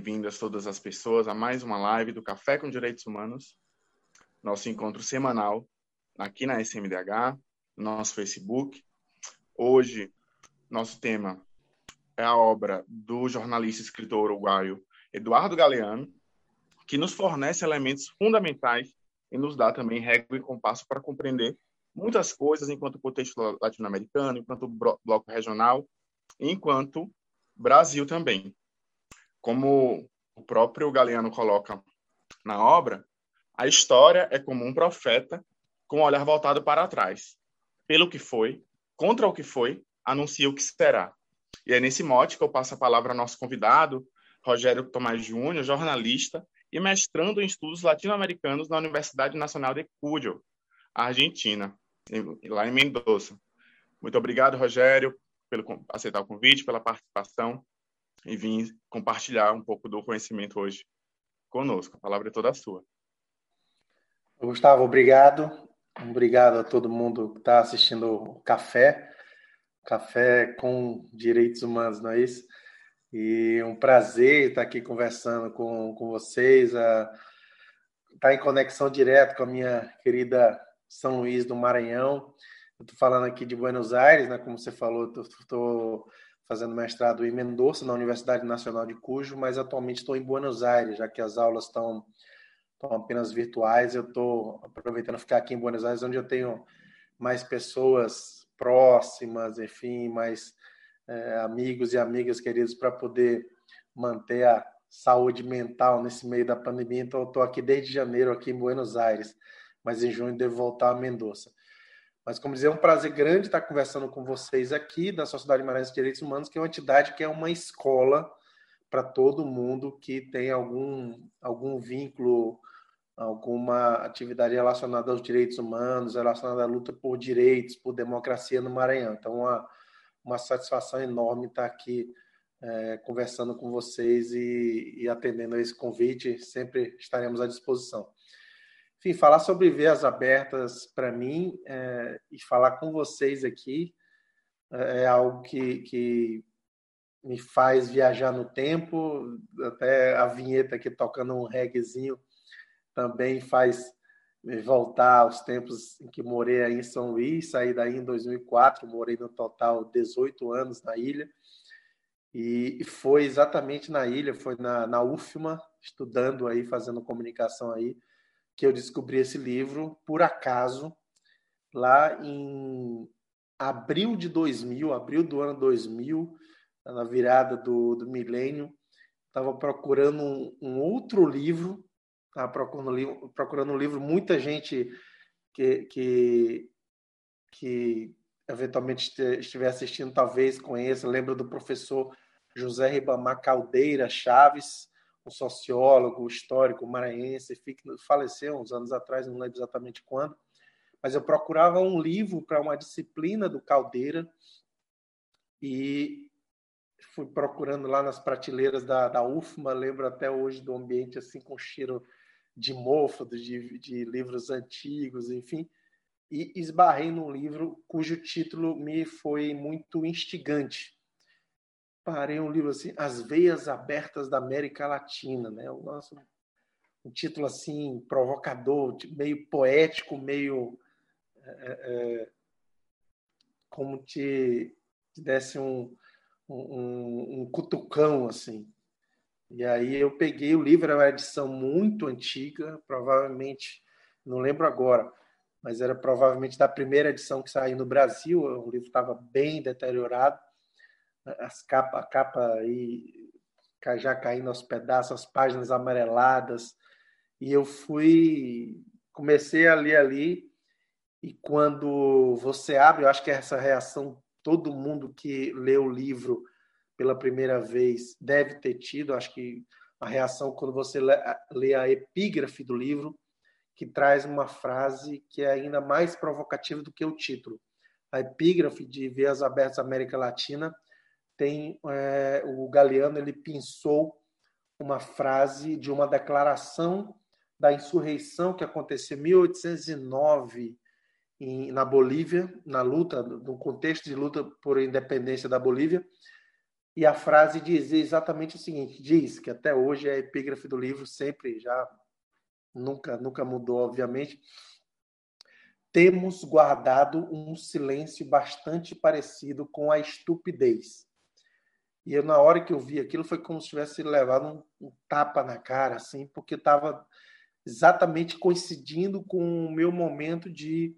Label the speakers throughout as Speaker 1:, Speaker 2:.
Speaker 1: Bem-vindas todas as pessoas a mais uma live do Café com Direitos Humanos, nosso encontro semanal aqui na SMDH, no nosso Facebook. Hoje, nosso tema é a obra do jornalista e escritor uruguaio Eduardo Galeano, que nos fornece elementos fundamentais e nos dá também regra e compasso para compreender muitas coisas enquanto contexto latino-americano, enquanto bloco regional, enquanto Brasil também. Como o próprio Galeano coloca na obra, a história é como um profeta com o olhar voltado para trás. Pelo que foi, contra o que foi, anuncia o que será. E é nesse mote que eu passo a palavra ao nosso convidado, Rogério Tomás Júnior, jornalista e mestrando em estudos latino-americanos na Universidade Nacional de Cuyo, Argentina, lá em Mendoza. Muito obrigado, Rogério, pelo aceitar o convite, pela participação e vir compartilhar um pouco do conhecimento hoje conosco. A palavra é toda sua.
Speaker 2: Gustavo, obrigado. Obrigado a todo mundo que está assistindo o Café, Café com Direitos Humanos, não é isso? E um prazer estar aqui conversando com, com vocês, a, estar tá em conexão direto com a minha querida São Luís do Maranhão. Estou falando aqui de Buenos Aires, né? Como você falou, estou fazendo mestrado em Mendoza, na Universidade Nacional de Cujo, mas atualmente estou em Buenos Aires, já que as aulas estão apenas virtuais. Eu estou aproveitando ficar aqui em Buenos Aires, onde eu tenho mais pessoas próximas, enfim, mais é, amigos e amigas queridos para poder manter a saúde mental nesse meio da pandemia. Então, eu estou aqui desde janeiro, aqui em Buenos Aires, mas em junho devo voltar a Mendoza. Mas, como dizer, é um prazer grande estar conversando com vocês aqui da Sociedade Maranhense de Direitos Humanos, que é uma entidade que é uma escola para todo mundo que tem algum, algum vínculo, alguma atividade relacionada aos direitos humanos, relacionada à luta por direitos, por democracia no Maranhão. Então, uma, uma satisfação enorme estar aqui é, conversando com vocês e, e atendendo a esse convite. Sempre estaremos à disposição. Enfim, falar sobre veias abertas para mim é, e falar com vocês aqui é, é algo que, que me faz viajar no tempo. Até a vinheta aqui tocando um reggaezinho também faz voltar aos tempos em que morei aí em São Luís, saí daí em 2004, morei no total 18 anos na ilha. E foi exatamente na ilha, foi na, na UFMA, estudando aí, fazendo comunicação aí, que eu descobri esse livro, por acaso, lá em abril de 2000, abril do ano 2000, na virada do, do milênio, estava procurando um, um, outro livro, estava procurando, procurando um livro, muita gente que, que, que eventualmente estiver assistindo talvez conheça, lembra do professor José Ribamar Caldeira Chaves, um sociólogo histórico maranhense, faleceu uns anos atrás, não lembro exatamente quando, mas eu procurava um livro para uma disciplina do Caldeira e fui procurando lá nas prateleiras da, da UFMA, lembro até hoje do ambiente assim com cheiro de mofo, de, de livros antigos, enfim, e esbarrei num livro cujo título me foi muito instigante, parei um livro assim, As Veias Abertas da América Latina, né? O nosso um título assim provocador, meio poético, meio é, é, como te, te desse um, um, um, cutucão assim. E aí eu peguei o livro, era uma edição muito antiga, provavelmente, não lembro agora, mas era provavelmente da primeira edição que saiu no Brasil. O livro estava bem deteriorado as capa, a capa aí já caindo aos pedaços, as páginas amareladas. E eu fui, comecei a ler ali, e quando você abre, eu acho que essa reação todo mundo que lê o livro pela primeira vez deve ter tido, acho que a reação quando você lê a epígrafe do livro, que traz uma frase que é ainda mais provocativa do que o título. A epígrafe de Veias Abertas América Latina tem é, o Galeano ele pensou uma frase de uma declaração da insurreição que aconteceu em 1809 em, na Bolívia, na luta, no contexto de luta por independência da Bolívia, e a frase diz exatamente o seguinte: diz que até hoje é a epígrafe do livro, sempre já nunca nunca mudou, obviamente. Temos guardado um silêncio bastante parecido com a estupidez. E eu, na hora que eu vi aquilo, foi como se tivesse levado um, um tapa na cara, assim, porque estava exatamente coincidindo com o meu momento de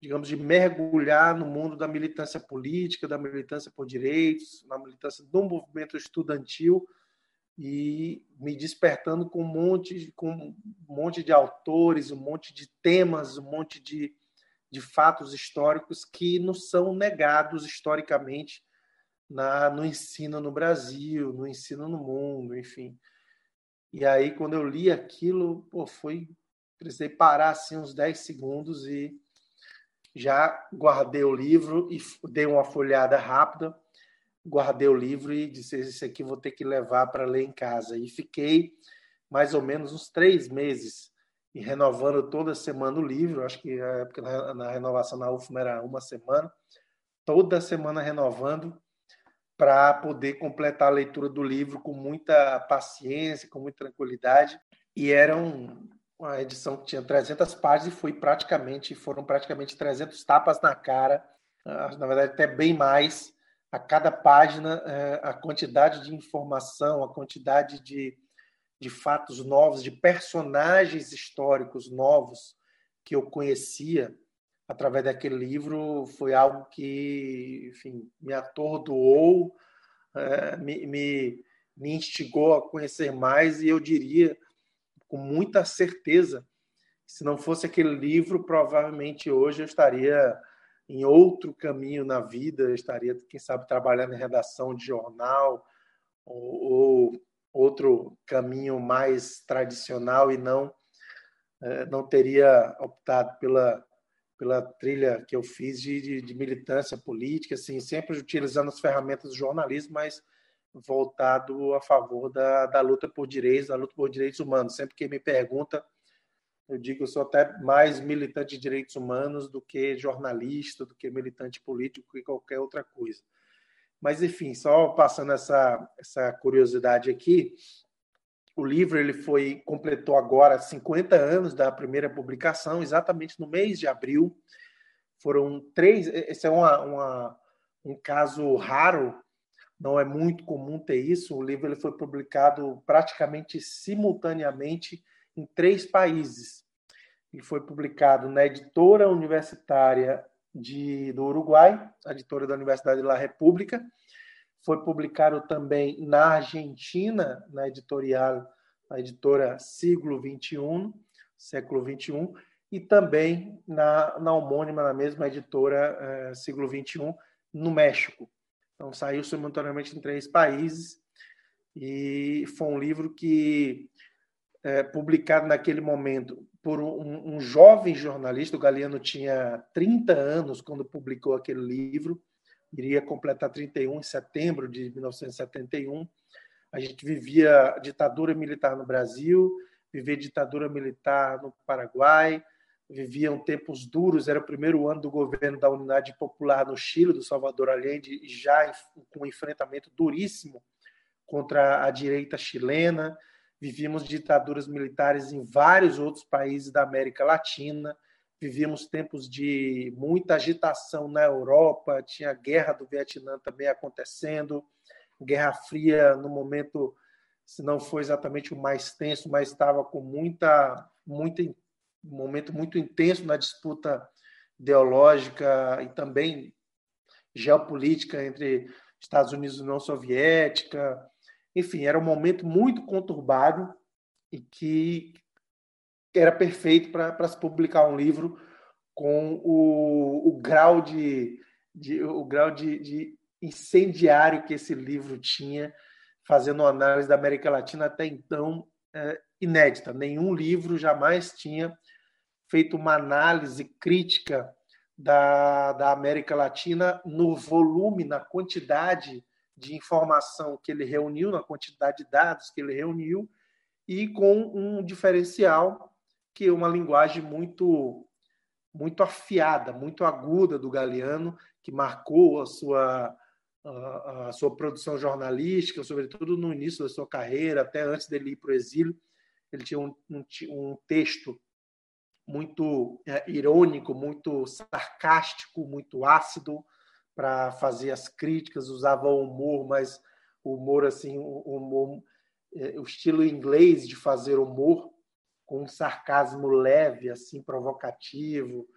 Speaker 2: digamos, de mergulhar no mundo da militância política, da militância por direitos, na militância do movimento estudantil e me despertando com um monte, com um monte de autores, um monte de temas, um monte de, de fatos históricos que nos são negados historicamente na, no ensino no Brasil, no ensino no mundo, enfim. E aí, quando eu li aquilo, pô, foi. Precisei parar assim uns 10 segundos e já guardei o livro e dei uma folhada rápida, guardei o livro e disse: Esse aqui vou ter que levar para ler em casa. E fiquei mais ou menos uns três meses e renovando toda semana o livro. Acho que a época na renovação na UFM era uma semana, toda semana renovando para poder completar a leitura do livro com muita paciência, com muita tranquilidade. E eram uma edição que tinha 300 páginas e foi praticamente foram praticamente 300 tapas na cara, ah, na verdade até bem mais a cada página eh, a quantidade de informação, a quantidade de, de fatos novos, de personagens históricos novos que eu conhecia através daquele livro foi algo que, enfim, me atordoou, me, me, me instigou a conhecer mais e eu diria com muita certeza. Se não fosse aquele livro, provavelmente hoje eu estaria em outro caminho na vida, eu estaria, quem sabe, trabalhando em redação de jornal ou, ou outro caminho mais tradicional e não é, não teria optado pela pela trilha que eu fiz de, de, de militância política, assim, sempre utilizando as ferramentas do jornalismo, mas voltado a favor da, da luta por direitos, da luta por direitos humanos. Sempre que me pergunta, eu digo que sou até mais militante de direitos humanos do que jornalista, do que militante político e qualquer outra coisa. Mas enfim, só passando essa essa curiosidade aqui, o livro ele foi completou agora 50 anos da primeira publicação, exatamente no mês de abril. Foram três. Esse é uma, uma um caso raro não é muito comum ter isso. O livro ele foi publicado praticamente simultaneamente em três países. Ele foi publicado na editora universitária de, do Uruguai, a editora da Universidade de La República. Foi publicado também na Argentina, na editorial, na editora Siglo XXI, século XXI, e também na, na homônima, na mesma editora eh, Siglo XXI, no México. Então, saiu simultaneamente em três países e foi um livro que, é, publicado naquele momento por um, um, jovem jornalista, o Galeano tinha 30 anos quando publicou aquele livro, iria completar 31 em setembro de 1971. A gente vivia ditadura militar no Brasil, vivia ditadura militar no Paraguai, viviam tempos duros, era o primeiro ano do governo da Unidade Popular no Chile, do Salvador Allende, já com um enfrentamento duríssimo contra a direita chilena. Vivíamos ditaduras militares em vários outros países da América Latina. Vivíamos tempos de muita agitação na Europa, tinha a guerra do Vietnã também acontecendo, Guerra Fria no momento, se não foi exatamente o mais tenso, mas estava com muita muita um momento muito intenso na disputa ideológica e também geopolítica entre Estados Unidos e União Soviética. Enfim, era um momento muito conturbado e que era perfeito para se publicar um livro com o, o grau de, de o grau de, de, incendiário que esse livro tinha, fazendo uma análise da América Latina até então é, inédita. Nenhum livro jamais tinha feito uma análise crítica da, da América Latina no volume, na quantidade de informação que ele reuniu, na quantidade de dados que ele reuniu, e com um diferencial que é uma linguagem muito muito afiada, muito aguda do Galeano, que marcou a sua a, a sua produção jornalística, sobretudo no início da sua carreira, até antes dele ir para o exílio. Ele tinha um, um, um texto muito é, irônico, muito sarcástico, muito ácido para fazer as críticas, usava o humor, mas o humor assim, o, humor, é, o estilo inglês de fazer humor com um sarcasmo leve, assim provocativo,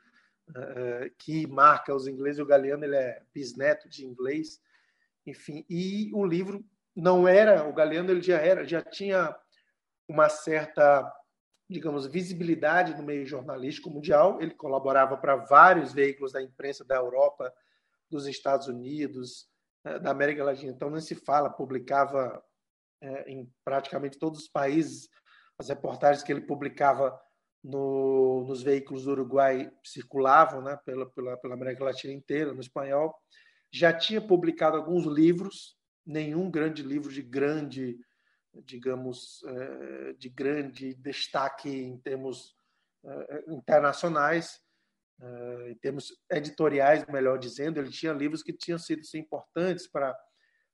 Speaker 2: é, que marca os ingleses. O Galeano ele é bisneto de inglês, enfim. E o livro não era o Galeano, ele já era, já tinha uma certa digamos, visibilidade no meio jornalístico mundial. Ele colaborava para vários veículos da imprensa da Europa, dos Estados Unidos, eh, da América Latina. Então, não se fala, publicava em praticamente todos os países as reportagens que ele publicava no, nos veículos do Uruguai circulavam né, pela, pela, pela América Latina inteira, no espanhol. Já tinha publicado alguns livros, nenhum grande livro de grande digamos, eh, de grande destaque em termos eh, internacionais, eh, em termos editoriais, melhor dizendo. Ele tinha livros que tinham sido importantes para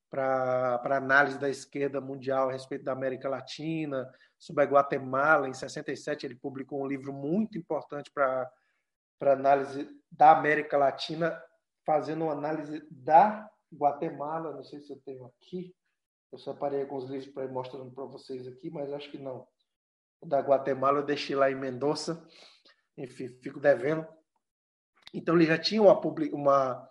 Speaker 2: para análise da esquerda mundial a respeito da América Latina, sobre a Guatemala. Em 67, ele publicou um livro muito importante para análise da América Latina, fazendo uma análise da Guatemala. Não sei se eu tenho aqui. Eu separei alguns livros para ir mostrando para vocês aqui, mas acho que não. O da Guatemala eu deixei lá em Mendoza. Enfim, fico devendo. Então ele já tinha uma, uma,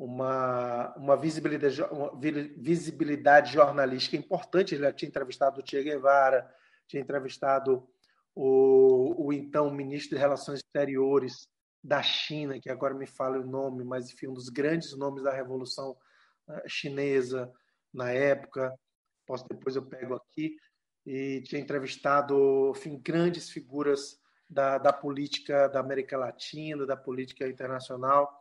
Speaker 2: uma, uma, visibilidade, uma visibilidade jornalística importante. Ele tinha entrevistado o Che Guevara, tinha entrevistado o, o então ministro de Relações Exteriores da China, que agora me fala o nome, mas enfim, um dos grandes nomes da Revolução eh, Chinesa na época, posso depois eu pego aqui, e tinha entrevistado enfim, grandes figuras da, da política da América Latina, da política internacional.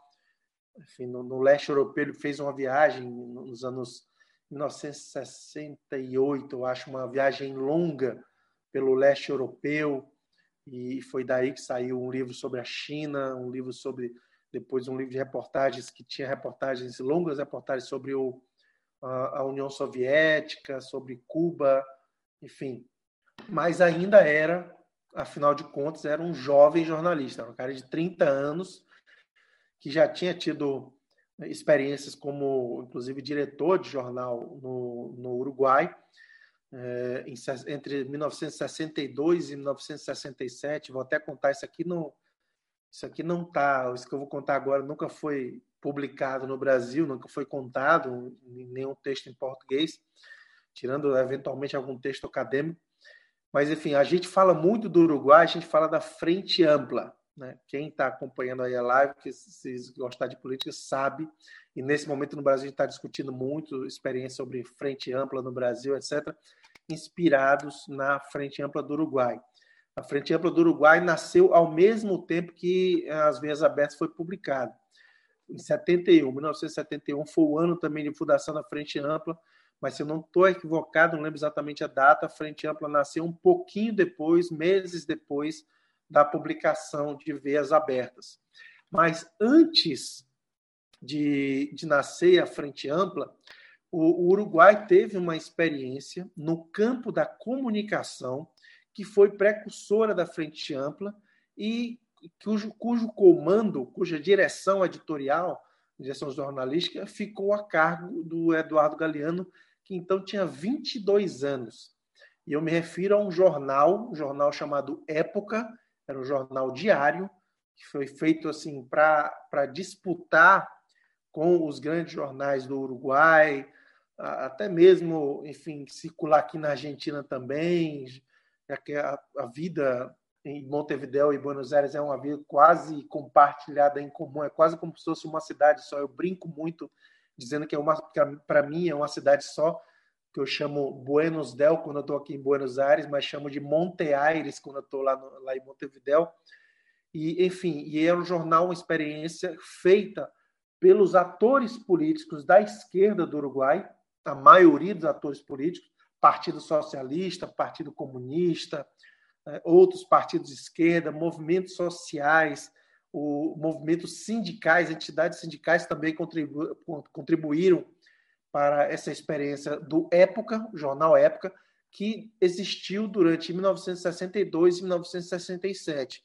Speaker 2: Enfim, no, no leste europeu ele fez uma viagem nos anos 1968, eu acho, uma viagem longa pelo leste europeu, e foi daí que saiu um livro sobre a China, um livro sobre depois um livro de reportagens que tinha reportagens longas reportagens sobre o a, União Soviética, sobre Cuba, enfim. Mas ainda era, afinal de contas, era um jovem jornalista, um cara de 30 anos, que já tinha tido experiências como, inclusive, diretor de jornal no, no Uruguai, é, entre 1962 e 1967. Vou até contar isso aqui no, isso aqui não tá, isso que eu vou contar agora nunca foi publicado no Brasil, nunca foi contado em nenhum texto em português, tirando eventualmente algum texto acadêmico. Mas, enfim, a gente fala muito do Uruguai, a gente fala da frente ampla. Né? Quem está acompanhando aí a live, que se gostar de política, sabe. E nesse momento no Brasil a gente está discutindo muito experiência sobre frente ampla no Brasil, etc., inspirados na frente ampla do Uruguai. A Frente Ampla do Uruguai nasceu ao mesmo tempo que As Veias Abertas foi publicado em 71. 1971 foi o ano também de fundação da Frente Ampla, mas se eu não estou equivocado, não lembro exatamente a data, a Frente Ampla nasceu um pouquinho depois, meses depois da publicação de Veias Abertas. Mas antes de, de nascer a Frente Ampla, o, o Uruguai teve uma experiência no campo da comunicação que foi precursora da Frente Ampla e cujo, cujo comando, cuja direção editorial, direção jornalística, ficou a cargo do Eduardo Galeano, que então tinha 22 anos. E eu me refiro a um jornal, um jornal chamado Época, era um jornal diário, que foi feito assim para disputar com os grandes jornais do Uruguai, até mesmo, enfim, circular aqui na Argentina também, já que a, a vida em Montevideo e Buenos Aires é uma vida quase compartilhada em comum, é quase como se fosse uma cidade só. Eu brinco muito dizendo que é uma para mim é uma cidade só, que eu chamo Buenos Del quando eu estou aqui em Buenos Aires, mas chamo de Monte Aires quando eu estou lá, lá em Montevideo. E, enfim, e é um jornal, uma experiência feita pelos atores políticos da esquerda do Uruguai, a maioria dos atores políticos, Partido Socialista, Partido Comunista, né, outros partidos de esquerda, movimentos sociais, o movimentos sindicais, entidades sindicais também contribu contribuíram para essa experiência do Época, o jornal Época, que existiu durante 1962 e 1967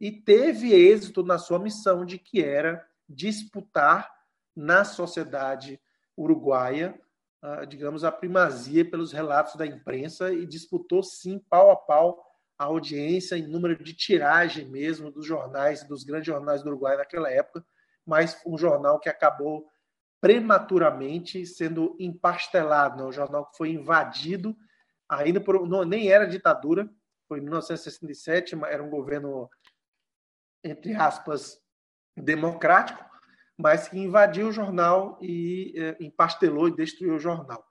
Speaker 2: e teve êxito na sua missão de que era disputar na sociedade uruguaia, digamos, a primazia pelos relatos da imprensa e disputou sim pau a pau a audiência em número de tiragem mesmo dos jornais, dos grandes jornais do Uruguai naquela época, mas um jornal que acabou prematuramente sendo empastelado, né? um jornal que foi invadido, ainda por, não, nem era ditadura, foi em 1967, era um governo, entre aspas, democrático, mas que invadiu o jornal e é, empastelou e destruiu o jornal,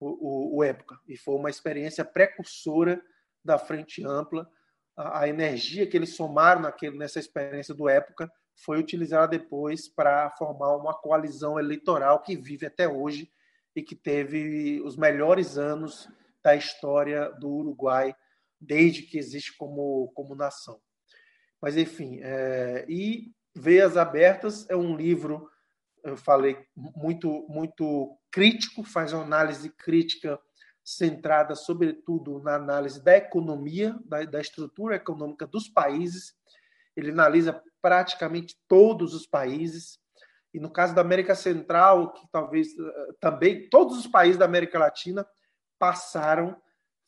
Speaker 2: o, o, o Época. E foi uma experiência precursora da Frente Ampla. A, a energia que eles somaram naquele, nessa experiência do Época foi utilizada depois para formar uma coalizão eleitoral que vive até hoje e que teve os melhores anos da história do Uruguai desde que existe como, como nação. Mas, enfim, é, e Veias Abertas é um livro, eu falei, muito, muito crítico, faz uma análise crítica centrada, sobretudo, na análise da economia, da, da estrutura econômica dos países. Ele analisa praticamente todos os países. E no caso da América Central, que talvez eh, também todos os países da América Latina passaram,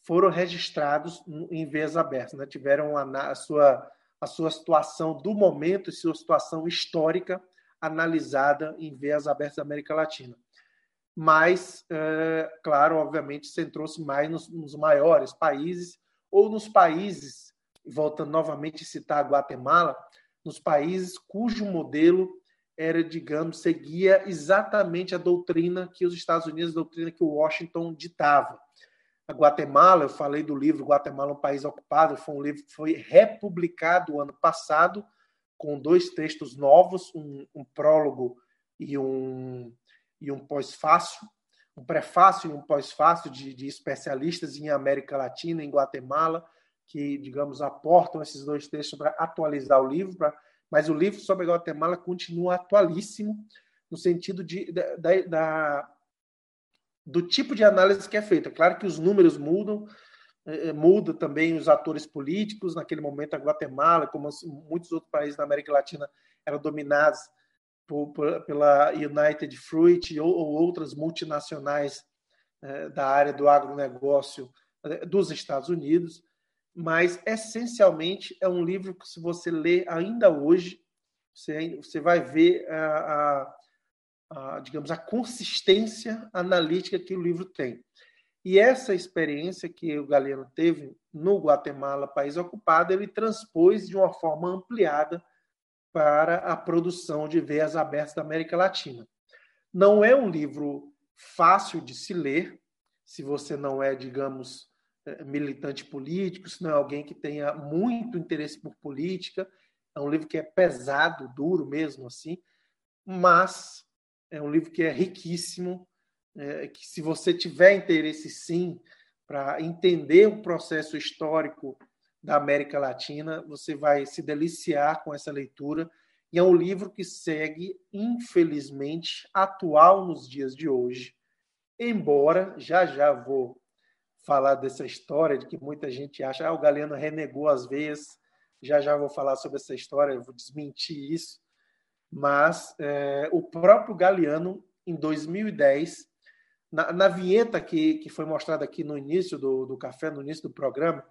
Speaker 2: foram registrados em veias abertas, né? tiveram a, a, sua, a sua situação do momento e sua situação histórica analisada em veias abertas da América Latina mas, é, claro, obviamente, centrou-se mais nos, nos, maiores países ou nos países, voltando novamente a citar a Guatemala, nos países cujo modelo era, digamos, seguia exatamente a doutrina que os Estados Unidos, a doutrina que o Washington ditava. A Guatemala, eu falei do livro Guatemala, um país ocupado, foi um livro que foi republicado ano passado, com dois textos novos, um, um prólogo e um, e um pós-fácil, um prefácio e um pós-fácio de, de especialistas em América Latina, em Guatemala, que, digamos, aportam esses dois textos para atualizar o livro, pra, mas o livro sobre Guatemala continua atualíssimo no sentido de, da, da, do tipo de análise que é feita. Claro que os números mudam, eh, eh, muda também os atores políticos. Naquele momento, a Guatemala, como muitos outros países da América Latina, eram dominados por, por, pela United Fruit ou, ou outras multinacionais é, da área do agronegócio é, dos Estados Unidos, mas essencialmente é um livro que, se você ler ainda hoje, você, você vai ver a, a, a, digamos, a consistência analítica que o livro tem. E essa experiência que o Galeano teve no Guatemala, país ocupado, ele transpôs de uma forma ampliada para a produção de veias abertas da América Latina. Não é um livro fácil de se ler, se você não é, digamos, militante político, se não é alguém que tenha muito interesse por política. É um livro que é pesado, duro mesmo assim, mas é um livro que é riquíssimo, é, que se você tiver interesse sim para entender o processo histórico da América Latina. Você vai se deliciar com essa leitura. E é um livro que segue, infelizmente, atual nos dias de hoje. Embora, já já vou falar dessa história de que muita gente acha, ah, o Galeano renegou as veias. Já já vou falar sobre essa história, vou desmentir isso. Mas é, o próprio Galeano, em 2010, na, na vinheta que, que foi mostrada aqui no início do, do café, no início do programa,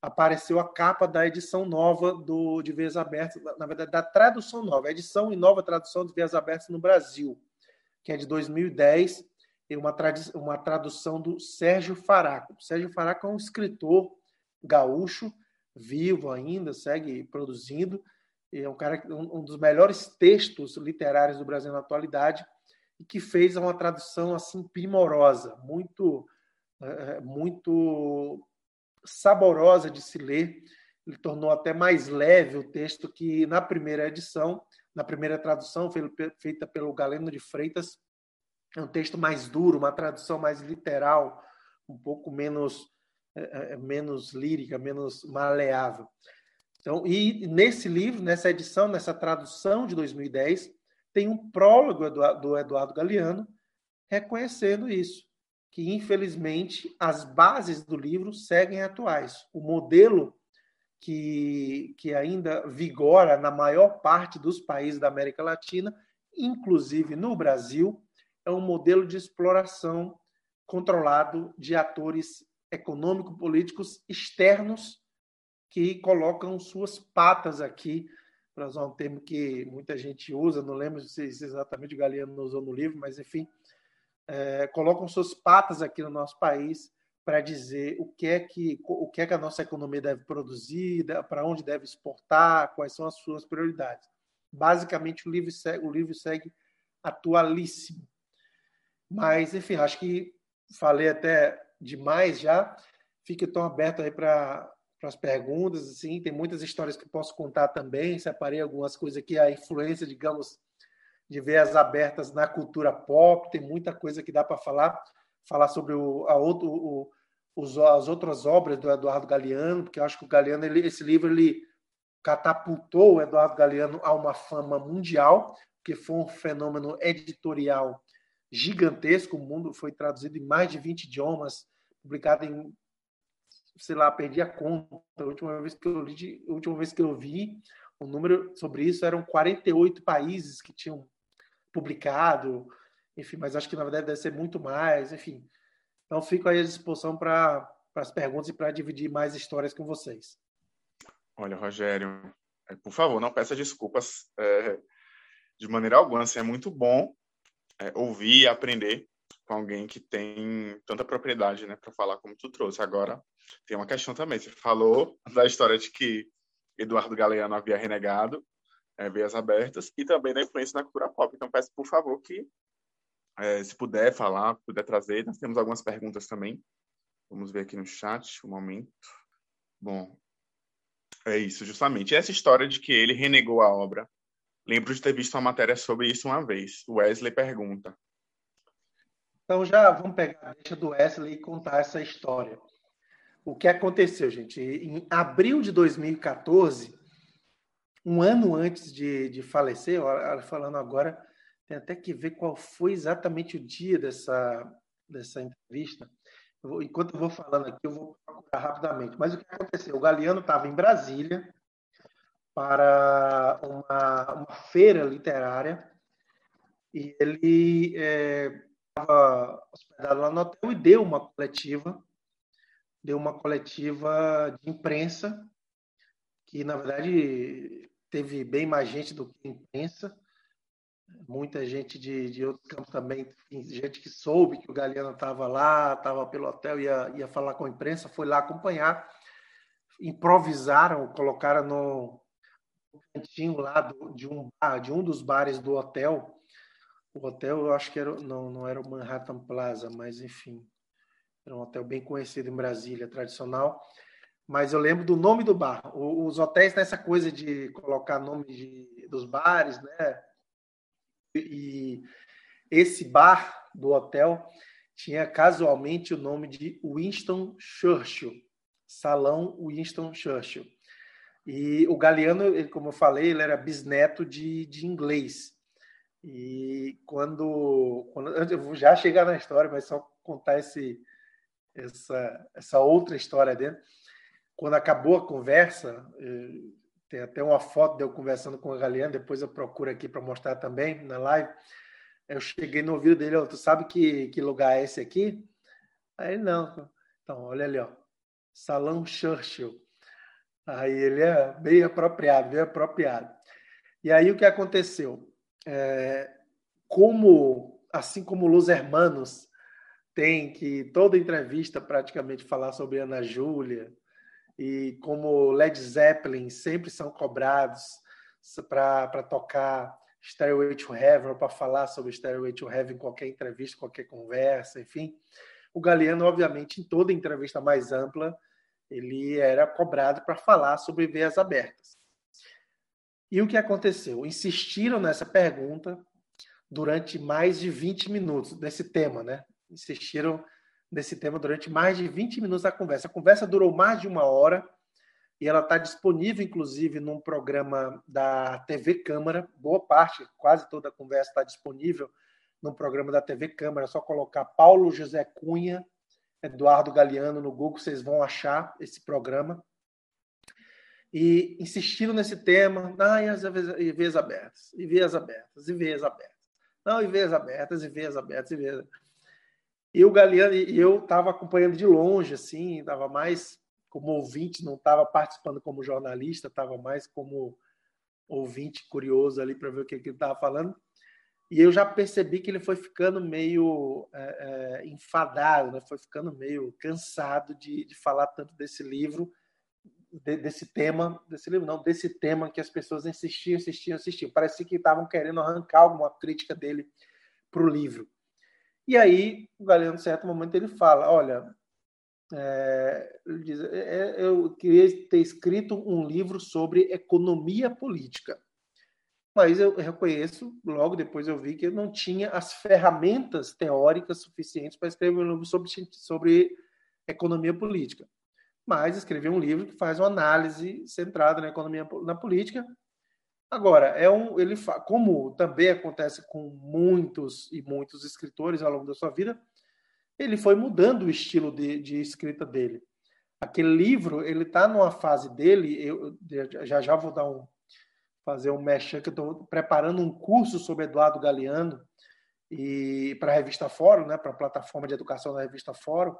Speaker 2: apareceu a capa da edição nova do de Veias Abertas, na verdade, da tradução nova, edição e nova tradução de Veias Abertas no Brasil, que é de 2010, e uma, uma tradução do Sérgio Faraco. Sérgio Faraco é um escritor gaúcho, vivo ainda, segue produzindo, é um cara um, um dos melhores textos literários do Brasil na atualidade e que fez uma tradução assim primorosa, muito é, é, muito saborosa de se ler. Ele tornou até mais leve o texto que na primeira edição, na primeira tradução feita pelo Galeno de Freitas, é um texto mais duro, uma tradução mais literal, um pouco menos é, é, menos lírica, menos maleável. Então, e nesse livro, nessa edição, nessa tradução de 2010, tem um prólogo do Eduardo Galeano reconhecendo isso, que infelizmente as bases do livro seguem atuais. O modelo que, que ainda vigora na maior parte dos países da América Latina, inclusive no Brasil, é um modelo de exploração controlado de atores econômico-políticos externos que colocam suas patas aqui, para usar um termo que muita gente usa, não lembro se exatamente o Galeano usou no livro, mas enfim, é, colocam suas patas aqui no nosso país para dizer o que é que o que é que a nossa economia deve produzir, para onde deve exportar, quais são as suas prioridades. Basicamente o livro segue, o livro segue atualíssimo. Mas enfim, acho que falei até demais já. Fique tão aberto aí para as perguntas, assim, tem muitas histórias que posso contar também, separei algumas coisas aqui, a influência, digamos, de veias abertas na cultura pop, tem muita coisa que dá para falar, falar sobre o, a outro, o, os, as outras obras do Eduardo Galeano, porque eu acho que o Galeano, ele, esse livro, ele catapultou o Eduardo Galeano a uma fama mundial, que foi um fenômeno editorial gigantesco, o mundo foi traduzido em mais de 20 idiomas, publicado em sei lá, perdi a conta. A última vez que eu li, a última vez que eu vi, o número sobre isso eram 48 países que tinham publicado, enfim, mas acho que na verdade deve ser muito mais, enfim. Então fico aí à disposição para as perguntas e para dividir mais histórias com vocês.
Speaker 1: Olha, Rogério, é, por favor, não peça desculpas é, de maneira alguma. Assim, é muito bom é, ouvir e aprender com alguém que tem tanta propriedade, né, para falar como tu trouxe. Agora, tem uma questão também. Você falou da história de que Eduardo Galeano havia renegado é, Veias Abertas e também da influência na cultura pop. Então, peço, por favor, que é, se puder falar, puder trazer. Nós temos algumas perguntas também. Vamos ver aqui no chat, um momento. Bom, é isso, justamente. Essa história de que ele renegou a obra. Lembro de ter visto uma matéria sobre isso uma vez. Wesley pergunta:
Speaker 2: então já vamos pegar a deixa do Wesley e contar essa história. O que aconteceu, gente? Em abril de 2014, um ano antes de, de falecer, falando agora, tem até que ver qual foi exatamente o dia dessa, dessa entrevista. Enquanto eu vou falando aqui, eu vou procurar rapidamente. Mas o que aconteceu? O Galeano estava em Brasília para uma, uma feira literária e ele é, estava hospedado lá no hotel e deu uma coletiva, deu uma coletiva de imprensa, que na verdade teve bem mais gente do que imprensa, muita gente de, de outros campos também, gente que soube que o Galeano estava lá, estava pelo hotel, ia, ia falar com a imprensa, foi lá acompanhar, improvisaram, colocaram no cantinho lá do, de, um bar, de um dos bares do hotel, o hotel, eu acho que era, não, não era o Manhattan Plaza, mas enfim, era um hotel bem conhecido em Brasília, tradicional. Mas eu lembro do nome do bar. Os hotéis nessa coisa de colocar nome de, dos bares, né? E esse bar do hotel tinha casualmente o nome de Winston Churchill, Salão Winston Churchill. E o Galeano, ele, como eu falei, ele era bisneto de, de inglês. E quando, quando eu vou já chegar na história, mas só contar esse, essa, essa outra história dentro. Quando acabou a conversa, eh, tem até uma foto de eu conversando com o Galeano, depois eu procuro aqui para mostrar também na live. Eu cheguei no ouvido dele, tu sabe que, que lugar é esse aqui? Aí não. Então, olha ali, ó. Salão Churchill. Aí ele é bem apropriado, bem apropriado. E aí o que aconteceu? é, como, assim como Los Hermanos tem que toda entrevista praticamente falar sobre Ana Júlia e como Led Zeppelin sempre são cobrados para tocar Stairway to Heaven para falar sobre Stairway to Heaven em qualquer entrevista, qualquer conversa, enfim. O Galeano, obviamente, em toda entrevista mais ampla, ele era cobrado para falar sobre veias abertas. E o que aconteceu? Insistiram nessa pergunta durante mais de 20 minutos, nesse tema, né? Insistiram nesse tema durante mais de 20 minutos da conversa. A conversa durou mais de uma hora e ela está disponível, inclusive, num programa da TV Câmara. Boa parte, quase toda a conversa está disponível no programa da TV Câmara. É só colocar Paulo José Cunha, Eduardo Galeano no Google, vocês vão achar esse programa. E insistindo nesse tema, ah, e as IVs abertas, IVs abertas, IVs abertas. Não, IVs abertas, IVs abertas, IVs E o Galeano, e eu estava acompanhando de longe, assim, estava mais como ouvinte, não estava participando como jornalista, estava mais como ouvinte curioso ali para ver o que, que ele estava falando. E eu já percebi que ele foi ficando meio é, é, enfadado, né? foi ficando meio cansado de, de falar tanto desse livro, de, desse tema, desse livro não, desse tema que as pessoas insistiam, insistiam, insistiam. Parecia que estavam querendo arrancar alguma crítica dele para o livro. E aí, o Galeno, em certo momento, ele fala: Olha, é, ele diz, é, eu queria ter escrito um livro sobre economia política mas eu reconheço, logo depois eu vi que eu não tinha as ferramentas teóricas suficientes para escrever um livro sobre, sobre economia política. Mas escrevi um livro que faz uma análise centrada na economia na política. Agora, é um, ele como também acontece com muitos e muitos escritores ao longo da sua vida, ele foi mudando o estilo de, de escrita dele. Aquele livro, ele está numa fase dele, eu já já vou dar um, fazer um mecha que eu estou preparando um curso sobre Eduardo Galeano e para a revista Fórum, né, para a plataforma de educação da revista Fórum.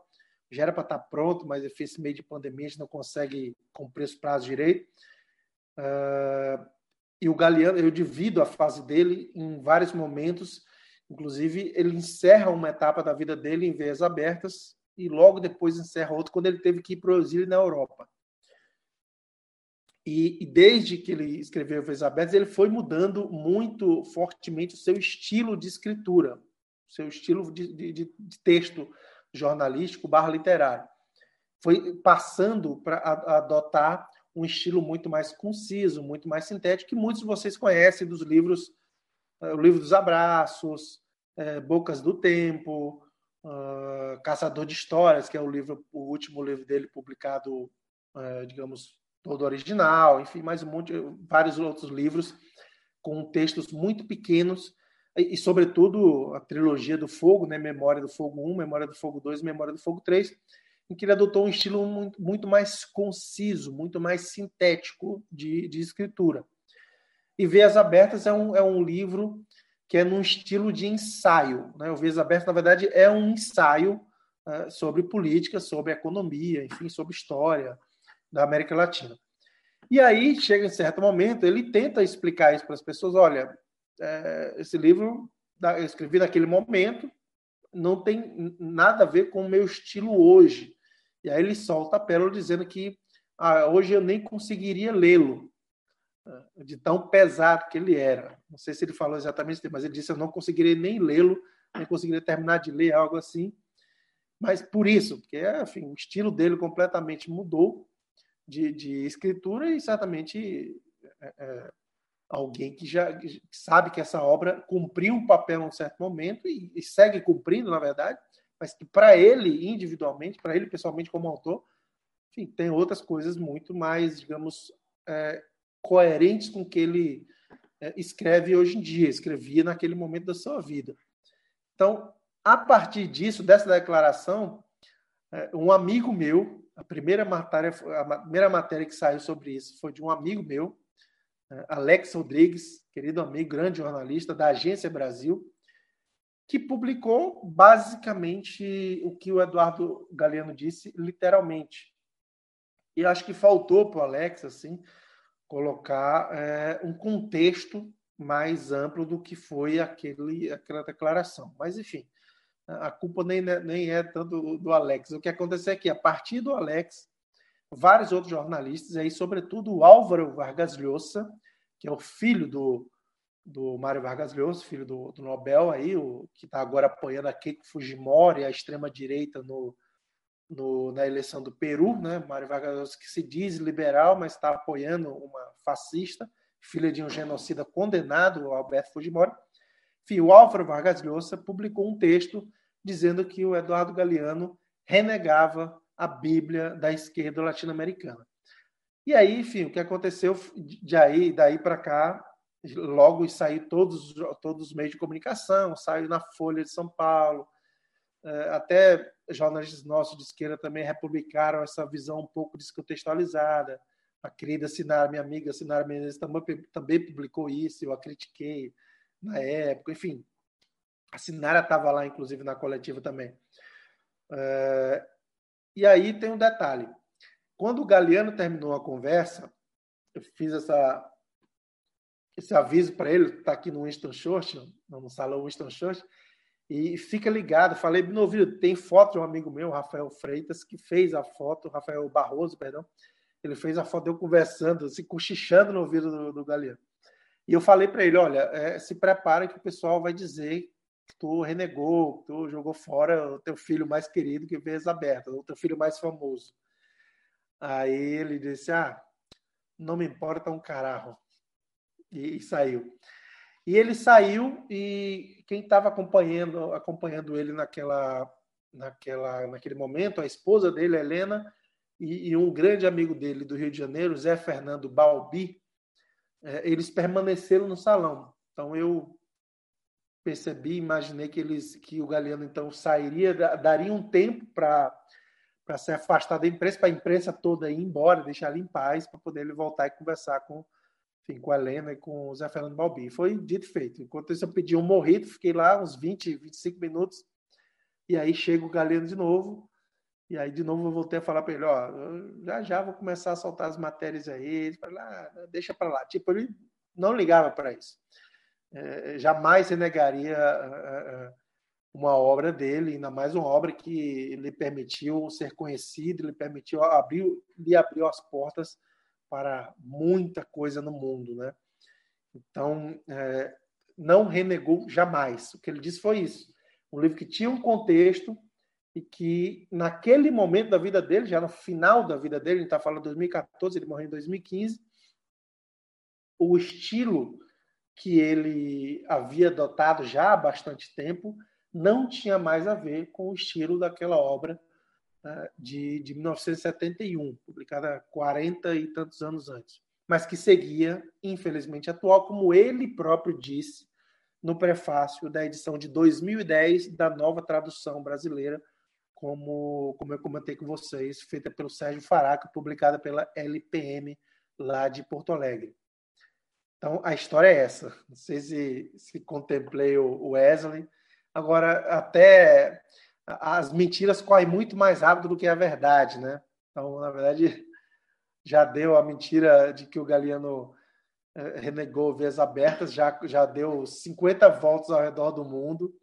Speaker 2: Já era para estar tá pronto, mas fiz meio de pandemia, a gente não consegue cumprir os prazos direito. Uh, e o Galeano, eu divido a fase dele em vários momentos. Inclusive, ele encerra uma etapa da vida dele em veias abertas e logo depois encerra outra quando ele teve que ir para o exílio na Europa. E, e, desde que ele escreveu Vezes ele foi mudando muito fortemente o seu estilo de escritura, o seu estilo de, de, de texto jornalístico barra literário. Foi passando para adotar um estilo muito mais conciso, muito mais sintético, que muitos de vocês conhecem dos livros, eh, o livro dos abraços, é, Bocas do Tempo, uh, Caçador de Histórias, que é o livro, o último livro dele publicado, uh, digamos, todo original, enfim, mais um monte, vários outros livros com textos muito pequenos e, e, sobretudo, a trilogia do Fogo, né? Memória do Fogo 1, Memória do Fogo 2, Memória do Fogo 3, em que ele adotou um estilo muito, muito mais conciso, muito mais sintético de, de escritura. E Veias Abertas é um, é um livro que é num estilo de ensaio. Né? O Veias Abertas, na verdade, é um ensaio uh, sobre política, sobre economia, enfim, sobre história, da América Latina. E aí, chega em certo momento, ele tenta explicar isso para as pessoas: olha, é, esse livro eu escrevi naquele momento, não tem nada a ver com o meu estilo hoje. E aí ele solta a pérola dizendo que ah, hoje eu nem conseguiria lê-lo, é, de tão pesado que ele era. Não sei se ele falou exatamente isso, mas ele disse: eu não conseguiria nem lê-lo, nem conseguiria terminar de ler, algo assim. Mas por isso, porque enfim, o estilo dele completamente mudou de, de escritura e certamente é, é, alguém que já sabe que essa obra cumpriu um papel em um certo momento e, e segue cumprindo, na verdade, mas que para ele individualmente, para ele pessoalmente como autor, enfim, tem outras coisas muito mais, digamos, é, coerentes com o que ele é, escreve hoje em dia, escrevia naquele momento da sua vida. Então, a partir disso, dessa declaração, é, um amigo meu, a primeira matéria, a primeira matéria que saiu sobre isso foi de um amigo meu, né, Alex Rodrigues, querido amigo, grande jornalista da Agência Brasil, que publicou basicamente o que o Eduardo Galeano disse, literalmente. E acho que faltou para o Alex assim colocar é, um contexto mais amplo do que foi aquele, aquela declaração. Mas, enfim, a culpa nem, nem é tanto do Alex. O que aconteceu é que, a partir do Alex, vários outros jornalistas, aí, sobretudo o Álvaro Vargas Llosa, que é o filho do, do Mário Vargas Llosa, filho do, do Nobel, aí, o, que está agora apoiando a Keiko Fujimori, a extrema-direita, no, no, na eleição do Peru. Né? Mário Vargas Llosa, que se diz liberal, mas está apoiando uma fascista, filha de um genocida condenado, o Alberto Fujimori. Enfim, o Álvaro Vargas Llosa publicou um texto dizendo que o Eduardo Galeano renegava a Bíblia da esquerda latino-americana. E aí, enfim, o que aconteceu de aí, daí para cá, logo saiu todos, todos os meios de comunicação, saiu na Folha de São Paulo, é, até jornalistas nossos de esquerda também republicaram essa visão um pouco descontextualizada. A querida Sinara, minha amiga Sinara Menezes também publicou isso, eu a critiquei na época, enfim. A Sinara estava lá, inclusive, na coletiva também. É, e aí tem um detalhe. Quando o Galeano terminou a conversa, eu fiz essa, esse aviso para ele, está aqui no Winston Churchill, no salão Winston Churchill, e fica ligado. Falei no ouvido, tem foto de um amigo meu, Rafael Freitas, que fez a foto, Rafael Barroso, perdão, ele fez a foto eu conversando, assim, cochichando no ouvido do, do Galeano. E eu falei para ele, olha, é, se prepara que o pessoal vai dizer que tu renegou, que tu jogou fora o teu filho mais querido que fez aberta, o teu filho mais famoso. Aí ele disse: Ah, não me importa um caralho. E, e saiu. E ele saiu e quem estava acompanhando, acompanhando ele naquela, naquela, naquele momento, a esposa dele, Helena, e, e um grande amigo dele do Rio de Janeiro, Zé Fernando Balbi, é, eles permaneceram no salão. Então eu percebi, imaginei que eles, que o Galeano então sairia, daria um tempo para para se afastar da imprensa, para a imprensa toda ir embora, deixar ele em paz, para poder ele voltar e conversar com, enfim, com a Helena e com o Zé Fernando Balbi. Foi dito e feito. Enquanto isso, eu pedi um morrido, fiquei lá uns 20, 25 minutos, e aí chega o Galeno de novo, e aí de novo eu voltei a falar para ele, ó, já já vou começar a soltar as matérias aí. Ele falou, ah, deixa para lá. Tipo, ele não ligava para isso. É, jamais renegaria uma obra dele, ainda mais uma obra que lhe permitiu ser conhecido, lhe permitiu abrir, lhe abriu as portas para muita coisa no mundo, né? Então, é, não renegou jamais. O que ele disse foi isso. Um livro que tinha um contexto e que, naquele momento da vida dele, já no final da vida dele, a gente está falando de 2014, ele morreu em 2015, o estilo que ele havia adotado já há bastante tempo não tinha mais a ver com o estilo daquela obra né, de, de 1971, publicada 40 e tantos anos antes, mas que seguia, infelizmente, atual, como ele próprio disse no prefácio da edição de 2010 da nova tradução brasileira, como, como eu comentei com vocês, feita pelo Sérgio Faraca, publicada pela LPM lá de Porto Alegre. Então, a história é essa. Não sei se, se contemplei o Wesley, Agora, até as mentiras correm muito mais rápido do que a verdade, né? Então, na verdade, já deu a mentira de que o Galeano eh, renegou vias abertas, já, já deu 50 voltas ao redor do mundo.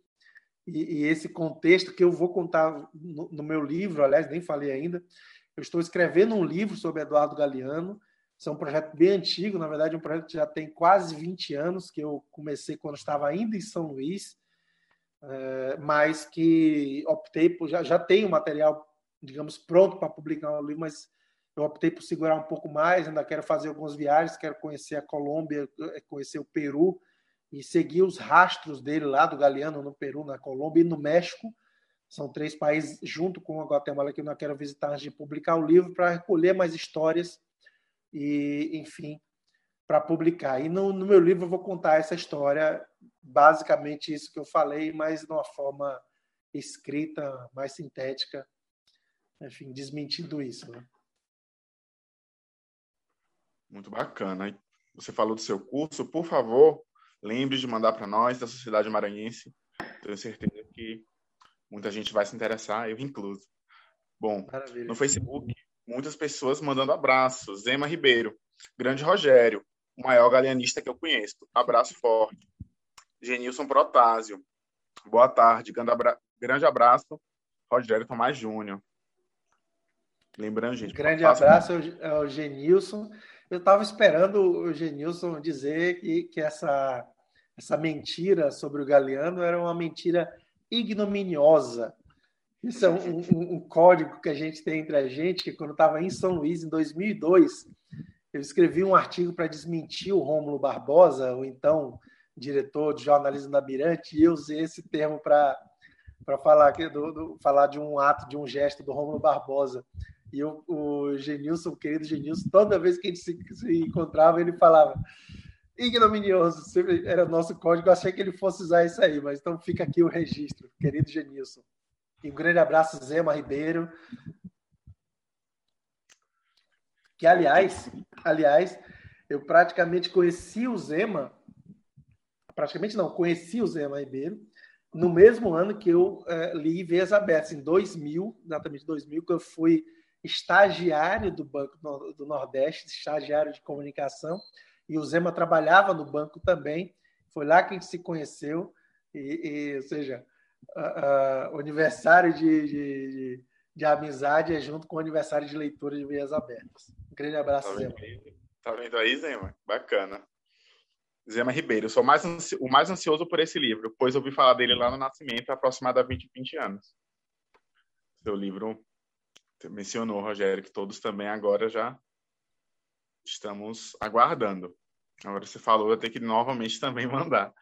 Speaker 2: E, e esse contexto que eu vou contar no, no, meu livro, aliás, nem falei ainda, eu estou escrevendo um livro sobre Eduardo Galeano. Isso é um projeto bem antigo, na verdade, um projeto que já tem quase 20 anos, que eu comecei quando estava ainda em São Luís é, mas que optei por já, já tenho material, digamos, pronto para publicar o livro, mas eu optei por segurar um pouco mais. Ainda quero fazer algumas viagens, quero conhecer a Colômbia, conhecer o Peru e seguir os rastros dele lá do Galeano no Peru, na Colômbia e no México. São três países, junto com a Guatemala, que eu não quero visitar antes de publicar o livro, para recolher mais histórias e, enfim, para publicar. E no, no, meu livro eu vou contar essa história, basicamente isso que eu falei, mas de uma forma escrita, mais sintética, enfim, desmentindo isso. Né?
Speaker 1: Muito bacana. Você falou do seu curso, por favor, lembre de mandar para nós da Sociedade Maranhense. Tenho certeza que muita gente vai se interessar, eu incluso. Bom, Maravilha. no Facebook, muitas pessoas mandando abraços. Zema Ribeiro, Grande Rogério, o maior galeanista que eu conheço. Abraço forte. Genilson Protásio. Boa tarde. Grande abraço, Rogério Tomás Júnior. Lembrando, gente.
Speaker 2: Grande abraço ao Genilson. Eu estava esperando o Genilson dizer que, que essa, essa mentira sobre o Galeano era uma mentira ignominiosa. Isso é um, um, um código que a gente tem entre a gente, que quando estava em São Luís, em 2002, eu escrevi um artigo para desmentir o Rômulo Barbosa, o então diretor de jornalismo da Mirante, e eu usei esse termo para falar, do, falar de um ato, de um gesto do Rômulo Barbosa. E eu, o Genilson, o querido Genilson, toda vez que a gente se, se encontrava, ele falava ignominioso, sempre era nosso código. Achei que ele fosse usar isso aí, mas então fica aqui o registro, querido Genilson. E um grande abraço, Zema Ribeiro. Que, aliás, aliás, eu praticamente conheci o Zema, praticamente não, conheci o Zema Ribeiro no mesmo ano que eu uh, li Veias Abertas, em 2000, exatamente 2000, que eu fui estagiário do Banco do Nordeste, estagiário de comunicação, e o Zema trabalhava no banco também. Foi lá que a gente se conheceu, e, e ou seja, uh, uh, aniversário de, de, de, de, amizade é junto com o aniversário de leitura de Veias Abertas. Um grande abraço,
Speaker 1: tá
Speaker 2: Zema.
Speaker 1: Tá vendo aí, Zema? Bacana. Zema Ribeiro. Eu sou mais o mais ansioso por esse livro, pois ouvi falar dele lá no Nascimento há aproximadamente 20 anos. Seu livro mencionou, Rogério, que todos também agora já estamos aguardando. Agora você falou, eu tenho que novamente também mandar.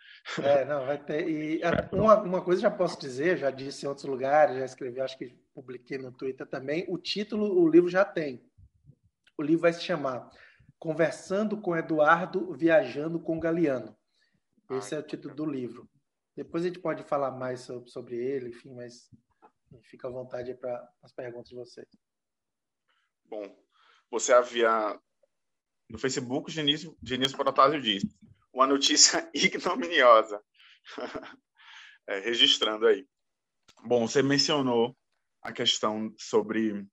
Speaker 2: É, não, vai ter. E uma, uma coisa já posso dizer, já disse em outros lugares, já escrevi, acho que publiquei no Twitter também. O título, o livro já tem. O livro vai se chamar Conversando com Eduardo, Viajando com Galeano. Esse é o título do livro. Depois a gente pode falar mais sobre, sobre ele, enfim, mas fica à vontade para as perguntas de vocês.
Speaker 1: Bom, você havia no Facebook, Genísio, Genísio Protásio disse uma notícia ignominiosa. é, registrando aí. Bom, você mencionou a questão sobre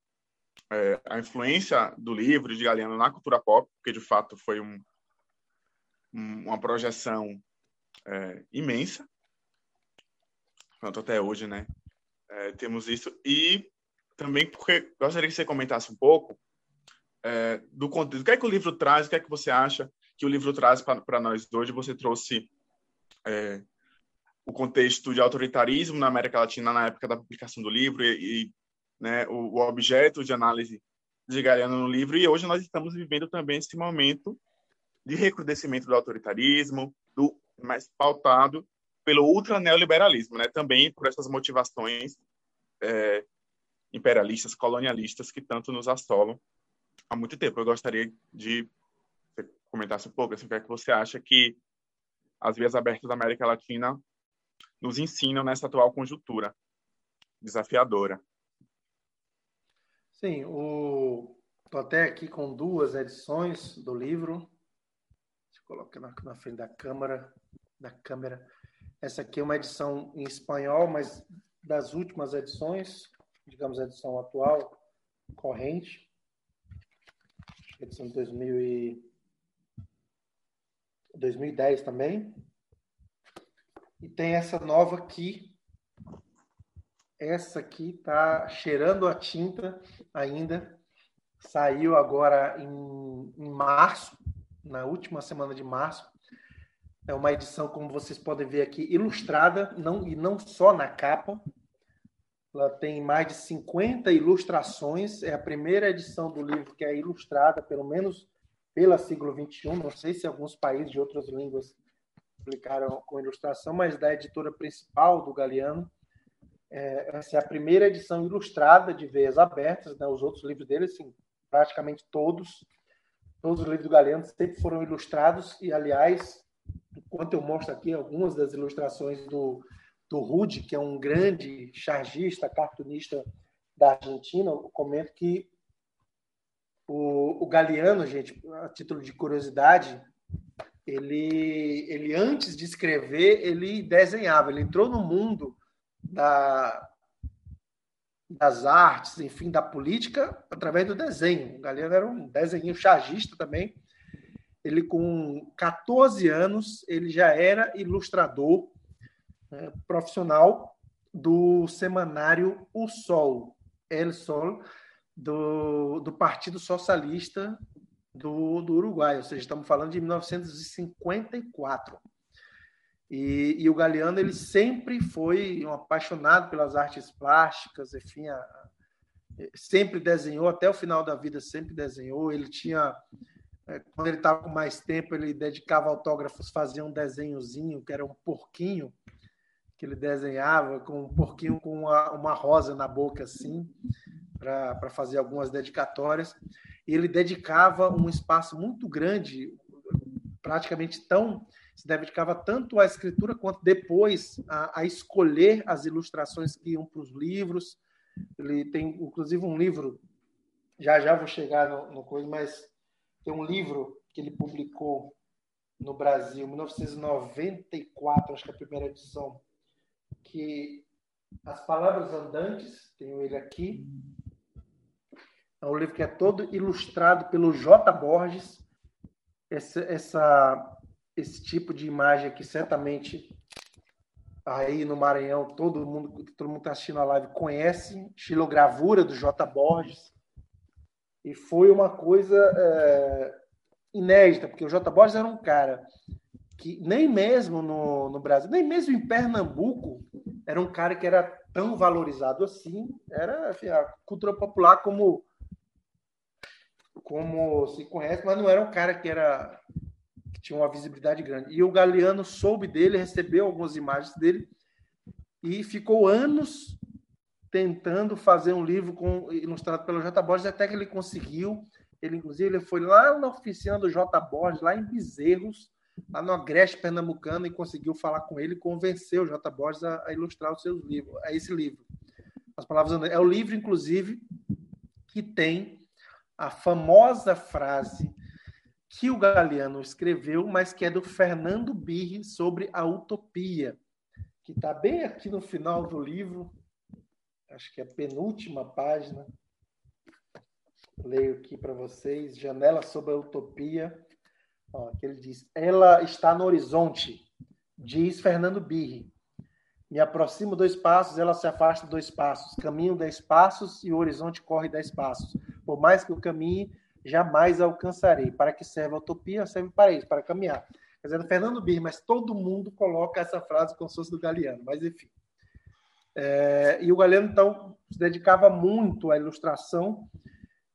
Speaker 1: é, a influência do livro de Galeano na cultura pop, porque de fato foi um, um, uma projeção é, imensa, quanto até hoje, né? É, temos isso. E também porque gostaria que você comentasse um pouco é, do conteúdo. O que é que o livro traz? O que é que você acha que o livro traz para nós hoje? Você trouxe é, o contexto de autoritarismo na América Latina na época da publicação do livro e, e né, o, o, objeto de análise de Galeano no livro. E hoje nós estamos vivendo também esse momento de recrudescimento do autoritarismo, do mais pautado pelo ultra neoliberalismo, né? Também por essas motivações é, imperialistas, colonialistas que tanto nos assolam há muito tempo. Eu gostaria de você comentasse um pouco assim, o que é que você acha que as vias abertas da América Latina nos ensinam nessa atual conjuntura desafiadora.
Speaker 2: Sim, o estou até aqui com duas edições do livro. Deixa eu colocar na, na frente da câmera, da câmera. Essa aqui é uma edição em espanhol, mas das últimas edições, digamos a edição atual, corrente, edição de 2000 e 2010 também. E tem essa nova aqui. Essa aqui tá cheirando a tinta ainda. Saiu agora em, em março, na última semana de março. É uma edição, como vocês podem ver aqui, ilustrada, não, e não só na capa. Ela tem mais de 50 ilustrações. É a primeira edição do livro que é ilustrada, pelo menos pela siglo XXI. Não sei se alguns países de outras línguas publicaram com ilustração, mas da editora principal do Galeano. É, essa é a primeira edição ilustrada de Veias Abertas. Né? Os outros livros dele, assim, praticamente todos, todos os livros do Galeano sempre foram ilustrados. E, aliás, enquanto eu mostro aqui algumas das ilustrações do, do Rude, que é um grande chargista, cartunista da Argentina, eu comento que o, o Galeano, gente, a título de curiosidade, ele, ele antes de escrever, ele desenhava, ele entrou no mundo da, das artes, enfim, da política, através do desenho. O Galeano era um desenho chargista também, ele com 14 anos, ele já era ilustrador né, profissional do semanário O Sol, El Sol, do, do Partido Socialista do, do Uruguai, ou seja, estamos falando de 1954. E, e, o Galeano ele sempre foi um apaixonado pelas artes plásticas, enfim, a, sempre desenhou até o final da vida, sempre desenhou. Ele tinha quando ele estava com mais tempo, ele dedicava autógrafos, fazia um desenhozinho que era um porquinho que ele desenhava com um porquinho com uma, uma rosa na boca assim. para fazer algumas dedicatórias. E ele dedicava um espaço muito grande, praticamente tão se dedicava tanto à escritura quanto depois a, a escolher as ilustrações que iam para os livros. Ele tem, inclusive, um livro, já já vou chegar no, no coisa, mas tem um livro que ele publicou no Brasil, 1994, acho que é a primeira edição, que As Palavras Andantes, tenho ele aqui. É um livro que é todo ilustrado pelo J. Borges. Essa, essa, esse tipo de imagem aqui, certamente, aí no Maranhão, todo mundo todo mundo está assistindo a live conhece, estilogravura do J. Borges. E foi uma coisa é, inédita, porque o J. Borges era um cara que nem mesmo no, no Brasil, nem mesmo em Pernambuco, era um cara que era tão valorizado assim. Era enfim, a cultura popular como como se conhece, mas não era um cara que era que tinha uma visibilidade grande. E o Galeano soube dele, recebeu algumas imagens dele e ficou anos tentando fazer um livro com, ilustrado pelo J. Borges, até que ele conseguiu. Ele, inclusive, ele foi lá na oficina do J. Borges, lá em Bezerros, lá no Agreste Pernambucano, e conseguiu falar com ele e convenceu o J. Borges a, a ilustrar os seus livros, a esse livro. As palavras é o livro, inclusive, que tem a famosa frase que o Galeano escreveu, mas que é do Fernando Birri sobre a utopia, que está bem aqui no final do livro, acho que é a penúltima página leio aqui para vocês, Janela sobre a Utopia, ó, que ele diz, ela está no horizonte, diz Fernando Birri. Me aproximo dois passos, ela se afasta dois passos. Caminho dez passos e o horizonte corre dez passos. Por mais que eu caminhe, jamais alcançarei. Para que serve a utopia? Serve para isso, para caminhar. Quer dizer, Fernando Birri, mas todo mundo coloca essa frase como se fosse do Galeano. Mas, enfim. É, e o Galeano, então, se dedicava muito à ilustração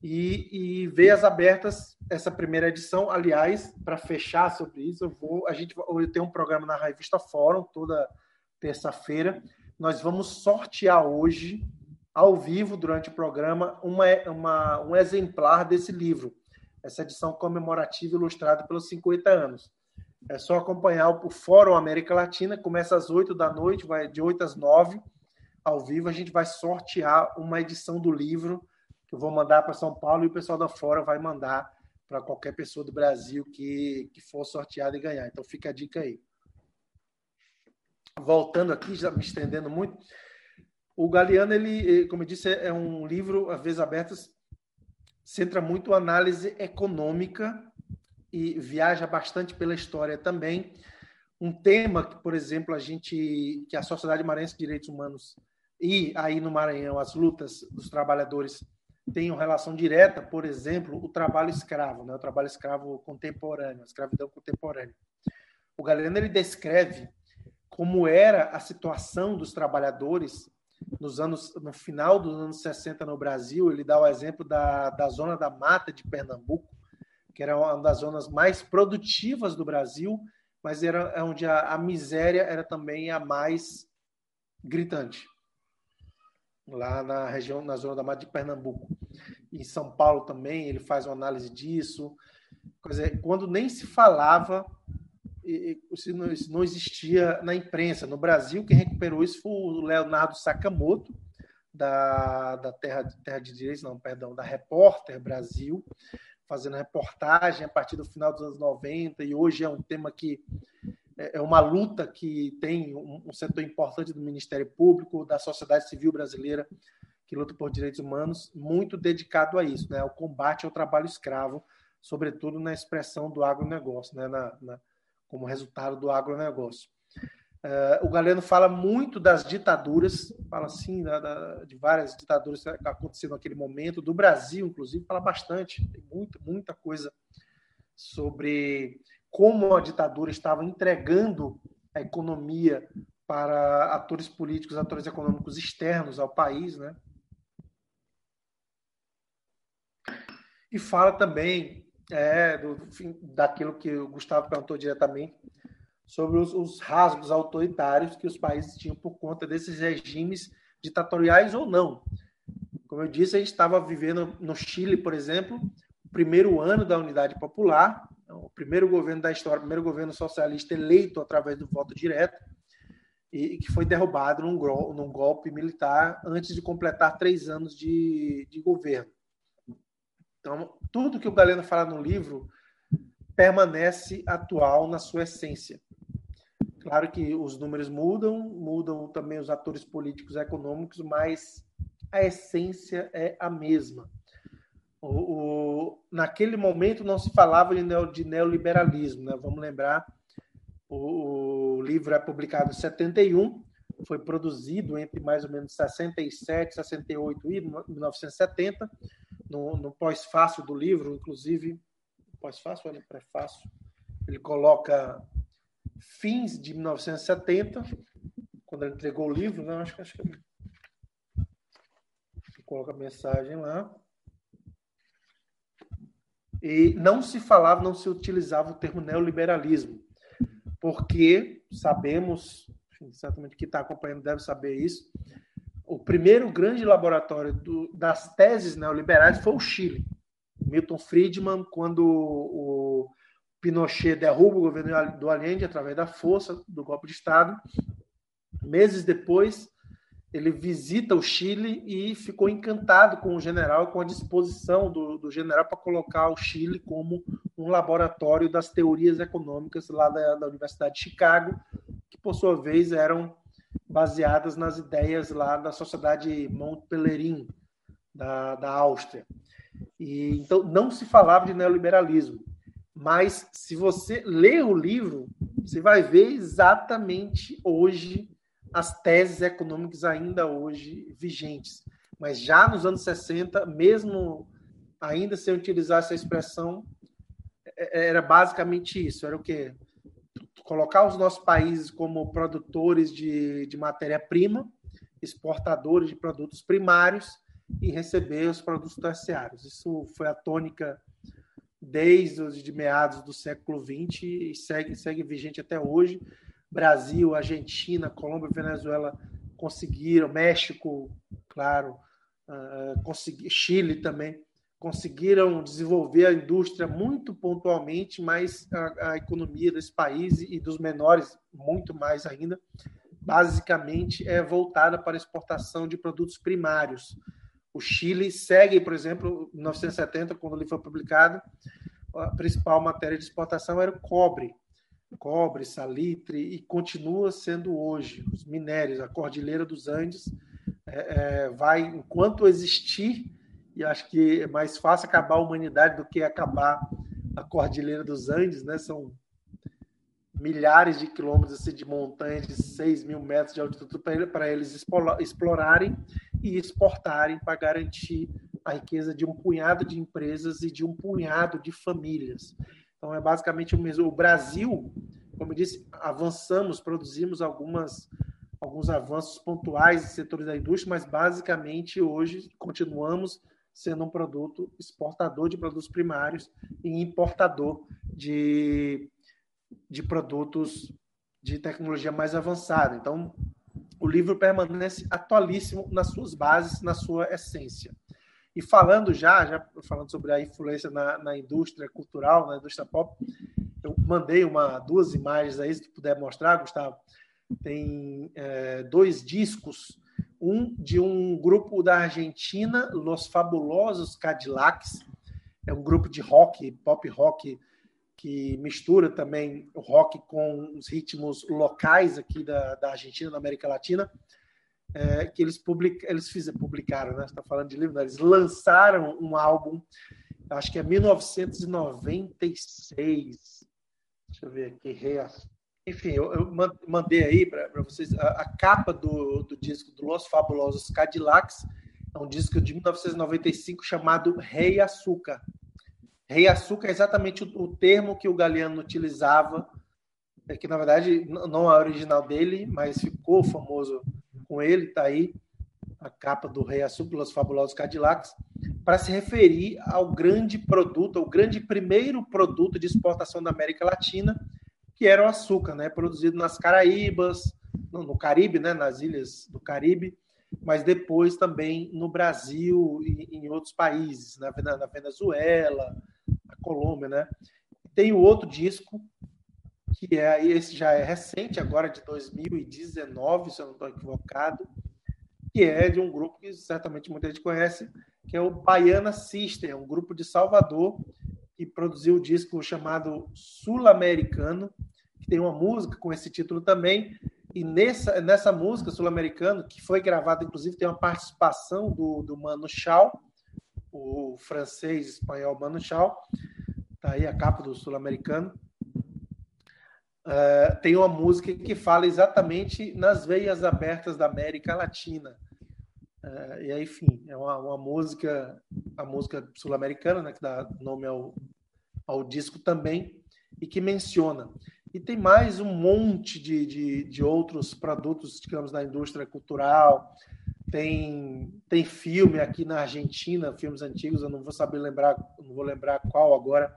Speaker 2: e, e Veias Abertas, essa primeira edição. Aliás, para fechar sobre isso, eu vou, a gente eu tenho um programa na revista Fórum toda terça-feira. Nós vamos sortear hoje, ao vivo, durante o programa, uma, uma, um exemplar desse livro, essa edição comemorativa ilustrada pelos 50 anos. É só acompanhar o Fórum América Latina, começa às 8 da noite, vai de 8 às 9, ao vivo. A gente vai sortear uma edição do livro que eu vou mandar para São Paulo e o pessoal da fora vai mandar para qualquer pessoa do Brasil que, que for sorteada e ganhar. Então fica a dica aí. Voltando aqui, já me estendendo muito, o Galeano, ele, como eu disse, é um livro, às vezes abertas, centra muito análise econômica e viaja bastante pela história também. Um tema que, por exemplo, a gente, que a Sociedade Maranhense de Direitos Humanos e aí no Maranhão as lutas dos trabalhadores tenham relação direta, por exemplo, o trabalho escravo, né? o trabalho escravo contemporâneo, a escravidão contemporânea. O Galeno ele descreve como era a situação dos trabalhadores nos anos no final dos anos 60 no Brasil. Ele dá o exemplo da, da zona da mata de Pernambuco, que era uma das zonas mais produtivas do Brasil, mas era é onde a, a miséria era também a mais gritante lá na região, na zona da Mata de Pernambuco. Em São Paulo também, ele faz uma análise disso. Quando nem se falava, isso não existia na imprensa. No Brasil, quem recuperou isso foi o Leonardo Sakamoto, da, da Terra, Terra de Direitos, não, perdão, da Repórter Brasil, fazendo reportagem a partir do final dos anos 90, e hoje é um tema que é, é uma luta que tem um setor importante do Ministério Público, da sociedade civil brasileira que luta por direitos humanos, muito dedicado a isso, né, ao combate ao trabalho escravo, sobretudo na expressão do agronegócio, né, na, na, como resultado do agronegócio. Uh, o Galeno fala muito das ditaduras, fala assim da, da, de várias ditaduras que aconteceram naquele momento, do Brasil, inclusive, fala bastante, tem muita, muita coisa sobre como a ditadura estava entregando a economia para atores políticos, atores econômicos externos ao país, né? E fala também é, do, daquilo que o Gustavo perguntou diretamente sobre os, os rasgos autoritários que os países tinham por conta desses regimes ditatoriais ou não. Como eu disse, a gente estava vivendo no Chile, por exemplo, o primeiro ano da Unidade Popular, o primeiro governo da história, o primeiro governo socialista eleito através do voto direto, e que foi derrubado num, num golpe militar antes de completar três anos de, de governo. Então, tudo que o Galeno fala no livro permanece atual na sua essência. Claro que os números mudam, mudam também os atores políticos e econômicos, mas a essência é a mesma. O, o, naquele momento não se falava de, neo, de neoliberalismo, né? vamos lembrar o, o, livro é publicado em 71, foi produzido entre mais ou menos 67, 68 e 1970, no, no pós-fácil do livro, inclusive, pós-fácil no prefácio, ele coloca fins de 1970, quando ele entregou o livro, né? acho que acho que coloca a mensagem lá. E não se falava, não se utilizava o termo neoliberalismo porque sabemos, certamente que está acompanhando deve saber isso, o primeiro grande laboratório do, das teses neoliberais foi o Chile. Milton Friedman, quando o Pinochet derruba o governo do Allende através da força do golpe de Estado, meses depois ele visita o Chile e ficou encantado com o general, com a disposição do, do general para colocar o Chile como um laboratório das teorias econômicas lá da, da, Universidade de Chicago, que por sua vez eram baseadas nas ideias lá da Sociedade Mont Pelerin, da, da Áustria. E, então, não se falava de neoliberalismo. Mas, se você ler o livro, você vai ver exatamente hoje as teses econômicas ainda hoje vigentes. Mas já nos anos 60, mesmo ainda sem utilizar essa expressão, é, é, era basicamente isso. Era o quê? Colocar os nossos países como produtores de, de matéria-prima, exportadores de produtos primários e receber os produtos terciários. Isso foi a tônica desde os de meados do século XX e segue, segue vigente até hoje. Brasil, Argentina, Colômbia, Venezuela conseguiram, México, claro, uh, consegui, Chile também conseguiram desenvolver a indústria muito pontualmente, mas a, a, economia desse país e dos menores muito mais ainda, basicamente é voltada para exportação de produtos primários. O Chile segue, por exemplo, em 1970, quando ele foi publicado, a principal matéria de exportação era o cobre cobre, salitre, e continua sendo hoje. Os minérios, a Cordilheira dos Andes, é, é, vai, enquanto existir, e acho que é mais fácil acabar a humanidade do que acabar a Cordilheira dos Andes, né? São milhares de quilômetros assim, de montanhas de 6 mil metros de altitude para eles explorarem e exportarem para garantir a riqueza de um punhado de empresas e de um punhado de famílias. Então, é basicamente o mesmo. O Brasil, como eu disse, avançamos, produzimos algumas, alguns avanços pontuais em setores da indústria, mas basicamente hoje continuamos sendo um produto exportador de produtos primários e importador de, de produtos de tecnologia mais avançada. Então, o livro permanece atualíssimo nas suas bases, na sua essência. E falando já, já falando sobre a influência na, na indústria cultural, na indústria pop, eu mandei uma, duas imagens aí, se tu puder mostrar, Gustavo. Tem é, dois discos, um de um grupo da Argentina, Los Fabulosos Cadillacs, é um grupo de rock, pop rock, que mistura também o rock com os ritmos locais aqui da, da Argentina, da América Latina é, que eles, public, eles fizeram, publicaram, né? Está falando de livro, né? eles lançaram um álbum, acho que é 1996. Deixa eu ver aqui, enfim, eu, eu mandei aí para vocês a, a, capa do, do disco do Los Fabulosos Cadillacs. É um disco de 1995 chamado Rei Açúcar. Rei Açúcar é exatamente o, o termo que o Galeano utilizava, é que na verdade não é original dele, mas ficou famoso com ele, está aí a capa do Rei Açúcar, os fabulosos Cadillacs, para se referir ao grande produto, ao grande primeiro produto de exportação da América Latina, que era o açúcar, né? produzido nas Caraíbas, no, no Caribe, né? nas ilhas do Caribe, mas depois também no Brasil e em outros países, na, na Venezuela, Colômbia, né? Tem o outro disco que é esse já é recente, agora de 2019, se eu não estou equivocado, que é de um grupo que certamente muita gente conhece, que é o Baiana System, um grupo de Salvador que produziu o um disco chamado Sul-Americano, que tem uma música com esse título também. E nessa, nessa música Sul-Americano, que foi gravada, inclusive, tem uma participação do, do Mano Chao, o francês espanhol Mano Chao, tá aí a capa do Sul-Americano. Uh, tem uma música que fala exatamente nas veias abertas da América Latina. Uh, e aí, enfim, é uma, uma música, a música sul-americana, né, que dá nome ao, ao disco também, e que menciona. E tem mais um monte de, de, de outros produtos, digamos, da indústria cultural. Tem, tem filme aqui na Argentina, filmes antigos, eu não vou saber lembrar, não vou lembrar qual agora,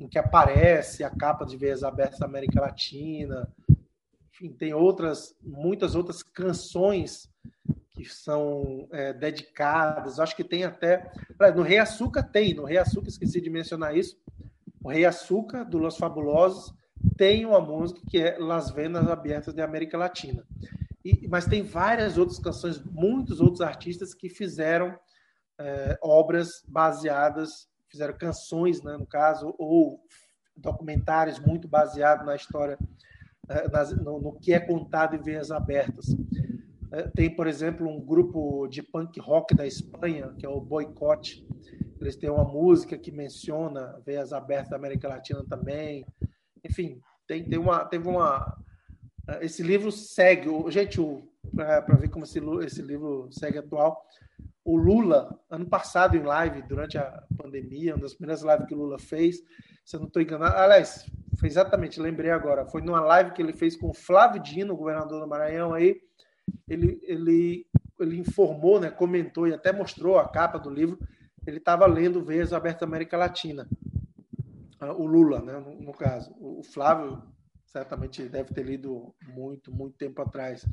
Speaker 2: em que aparece a capa de Veias Abertas da América Latina. Enfim, tem outras, muitas outras canções que são é, dedicadas. Acho que tem até. No Rei Açúcar tem, no Rei Açúcar, esqueci de mencionar isso. O Rei Açúcar, do Los Fabulosos, tem uma música que é Las Venas Abertas da América Latina. E, mas tem várias outras canções, muitos outros artistas que fizeram é, obras baseadas fizeram canções, né, no caso, ou documentários muito baseados na história, eh, no, no, que é contado em veias abertas. Eh, tem, por exemplo, um grupo de punk rock da Espanha, que é o Boycott. Eles têm uma música que menciona veias abertas da América Latina também. Enfim, tem, tem uma, teve uma. Eh, esse livro segue. Gente, para ver como esse, esse livro segue atual, o Lula, ano passado em live, durante a pandemia, uma das primeiras lives que o Lula fez, se eu não estou enganado, aliás, foi exatamente, lembrei agora, foi numa live que ele fez com o Flávio Dino, governador do Maranhão, aí ele, ele, ele informou, né, comentou e até mostrou a capa do livro, ele estava lendo Veias Aberta América Latina, ah, o Lula, né, no, no caso. O Flávio certamente deve ter lido muito, muito tempo atrás.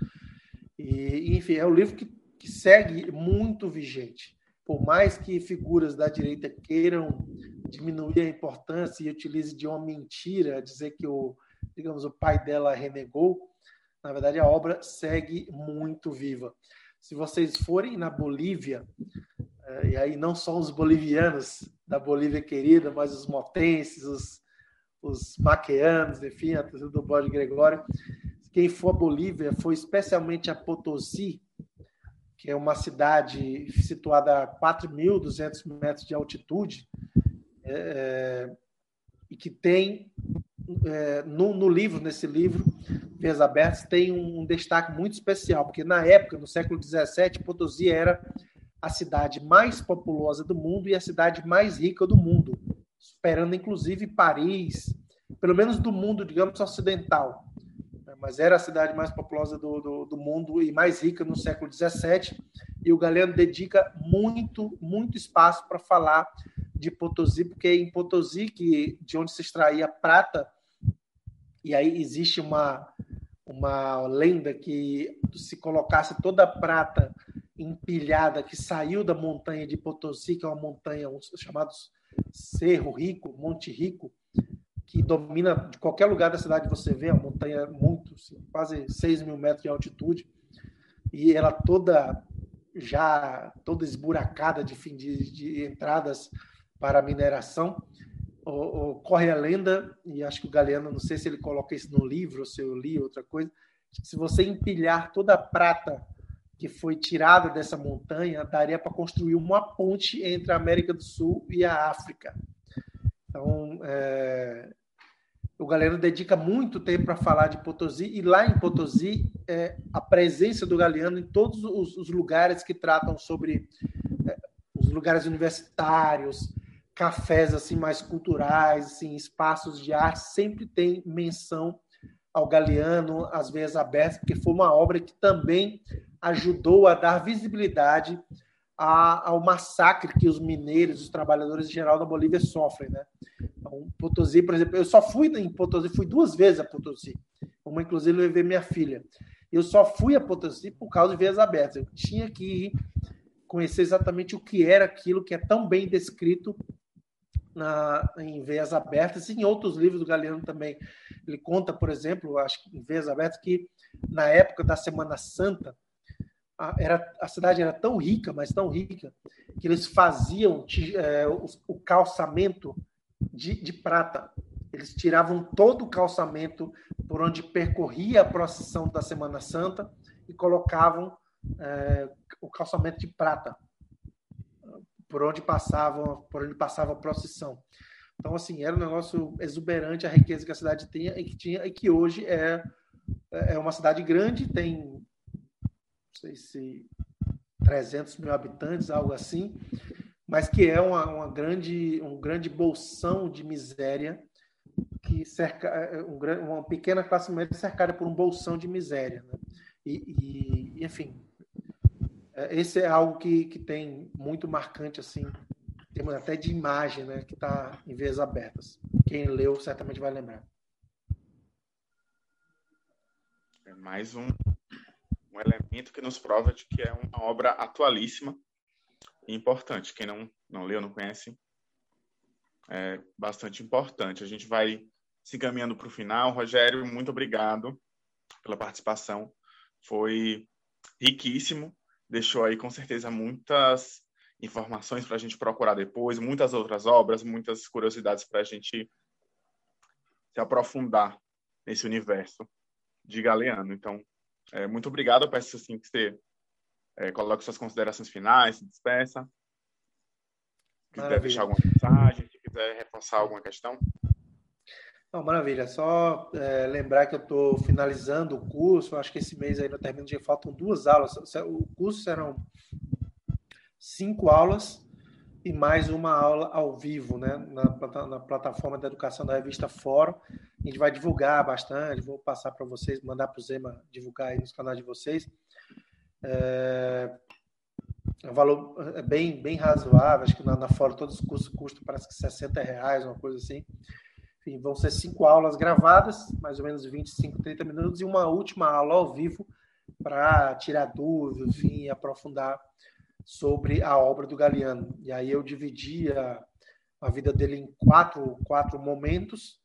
Speaker 2: E, enfim, é um livro que que segue muito vigente. Por mais que figuras da direita queiram diminuir a importância e utilize de uma mentira, dizer que o, digamos, o pai dela renegou, na verdade a obra segue muito viva. Se vocês forem na Bolívia, eh, e aí não só os bolivianos da Bolívia querida, mas os motenses, os, os maqueanos, enfim, a torcida do Bode Gregório, quem for a Bolívia, foi especialmente a Potosí, que é uma cidade situada a 4.200 metros de altitude, é, é, e que tem, é, no, no, livro, nesse livro, Vias Abertas, tem um, um, destaque muito especial, porque na época, no século XVII, Potosí era a cidade mais populosa do mundo e a cidade mais rica do mundo, superando inclusive Paris, pelo menos do mundo, digamos, ocidental mas era a cidade mais populosa do, do, do mundo e mais rica no século XVII. E o Galeno dedica muito, muito espaço para falar de Potosí, porque é em Potosí, que, de onde se extraía prata, e aí existe uma, uma lenda que se colocasse toda a prata empilhada que saiu da montanha de Potosí, que é uma montanha chamado Cerro Rico, Monte Rico, que domina de qualquer lugar da cidade você vê, a montanha muito, assim, quase 6 mil metros de altitude, e ela toda já toda esburacada de, fim, de, de entradas para mineração. O, o, corre a lenda, e acho que o Galeano, não sei se ele coloca isso no livro, ou se eu li outra coisa, se você empilhar toda a prata que foi tirada dessa montanha, daria para construir uma ponte entre a América do Sul e a África. Então, é, o Galeano dedica muito tempo para falar de Potosí, e lá em Potosí, é, a presença do Galeano em todos os, os lugares que tratam sobre é, os lugares universitários, cafés assim mais culturais, assim, espaços de arte, sempre tem menção ao Galeano, às veias abertas, porque foi uma obra que também ajudou a dar visibilidade a, ao massacre que os mineiros, os trabalhadores em geral da Bolívia sofrem, né? Então, Potosí, por exemplo, eu só fui em Potosí, fui duas vezes a Potosí. Uma, inclusive, levei minha filha. Eu só fui a Potosí por causa de Veias Abertas. Eu tinha que conhecer exatamente o que era aquilo que é tão bem descrito na, em Veias Abertas e em outros livros do Galeano também. Ele conta, por exemplo, acho que em Veias Abertas, que na época da Semana Santa, a, era, a cidade era tão rica, mas tão rica, que eles faziam é, o, o, calçamento de, de prata. Eles tiravam todo o calçamento por onde percorria a procissão da Semana Santa e colocavam é, o calçamento de prata por onde passava por onde passava a procissão. Então assim era um negócio exuberante a riqueza que a cidade tinha e que tinha e que hoje é é uma cidade grande tem sei se 300 mil habitantes algo assim mas que é uma, uma grande um grande bolsão de miséria que cerca um, uma pequena classe média cercada por um bolsão de miséria né? e, e enfim é, esse é algo que, que tem muito marcante, assim, temos até de imagem, né, que está em veias abertas. Quem leu certamente vai lembrar.
Speaker 1: É mais um, um elemento que nos prova de que é uma obra atualíssima e importante. Quem não, não leu, não conhece, é bastante importante. A gente vai se caminhando para o final. Rogério, muito obrigado pela participação. Foi riquíssimo deixou aí com certeza muitas informações para a gente procurar depois, muitas outras obras, muitas curiosidades para a gente se aprofundar nesse universo de Galeano. Então, é, muito obrigado. Eu peço assim que você é, coloque suas considerações finais, se despeça. Se quiser deixar alguma mensagem, se quiser reforçar alguma questão.
Speaker 2: Não, maravilha. Só é, lembrar que eu estou finalizando o curso. Acho que esse mês aí no término de faltam duas aulas. O curso serão cinco aulas e mais uma aula ao vivo, né? Na, na plataforma da educação da revista Fórum. A gente vai divulgar bastante. Vou passar para vocês, mandar para o Zema divulgar aí nos canais de vocês. É, o valor é bem, bem razoável. Acho que na, na Fórum todos os cursos custam parece que 60 reais, uma coisa assim. Enfim, vão ser cinco aulas gravadas, mais ou menos 25, 30 minutos, e uma última aula ao vivo para tirar dúvidas, enfim, aprofundar sobre a obra do Galeano. E aí eu dividi a, a vida dele em quatro, quatro momentos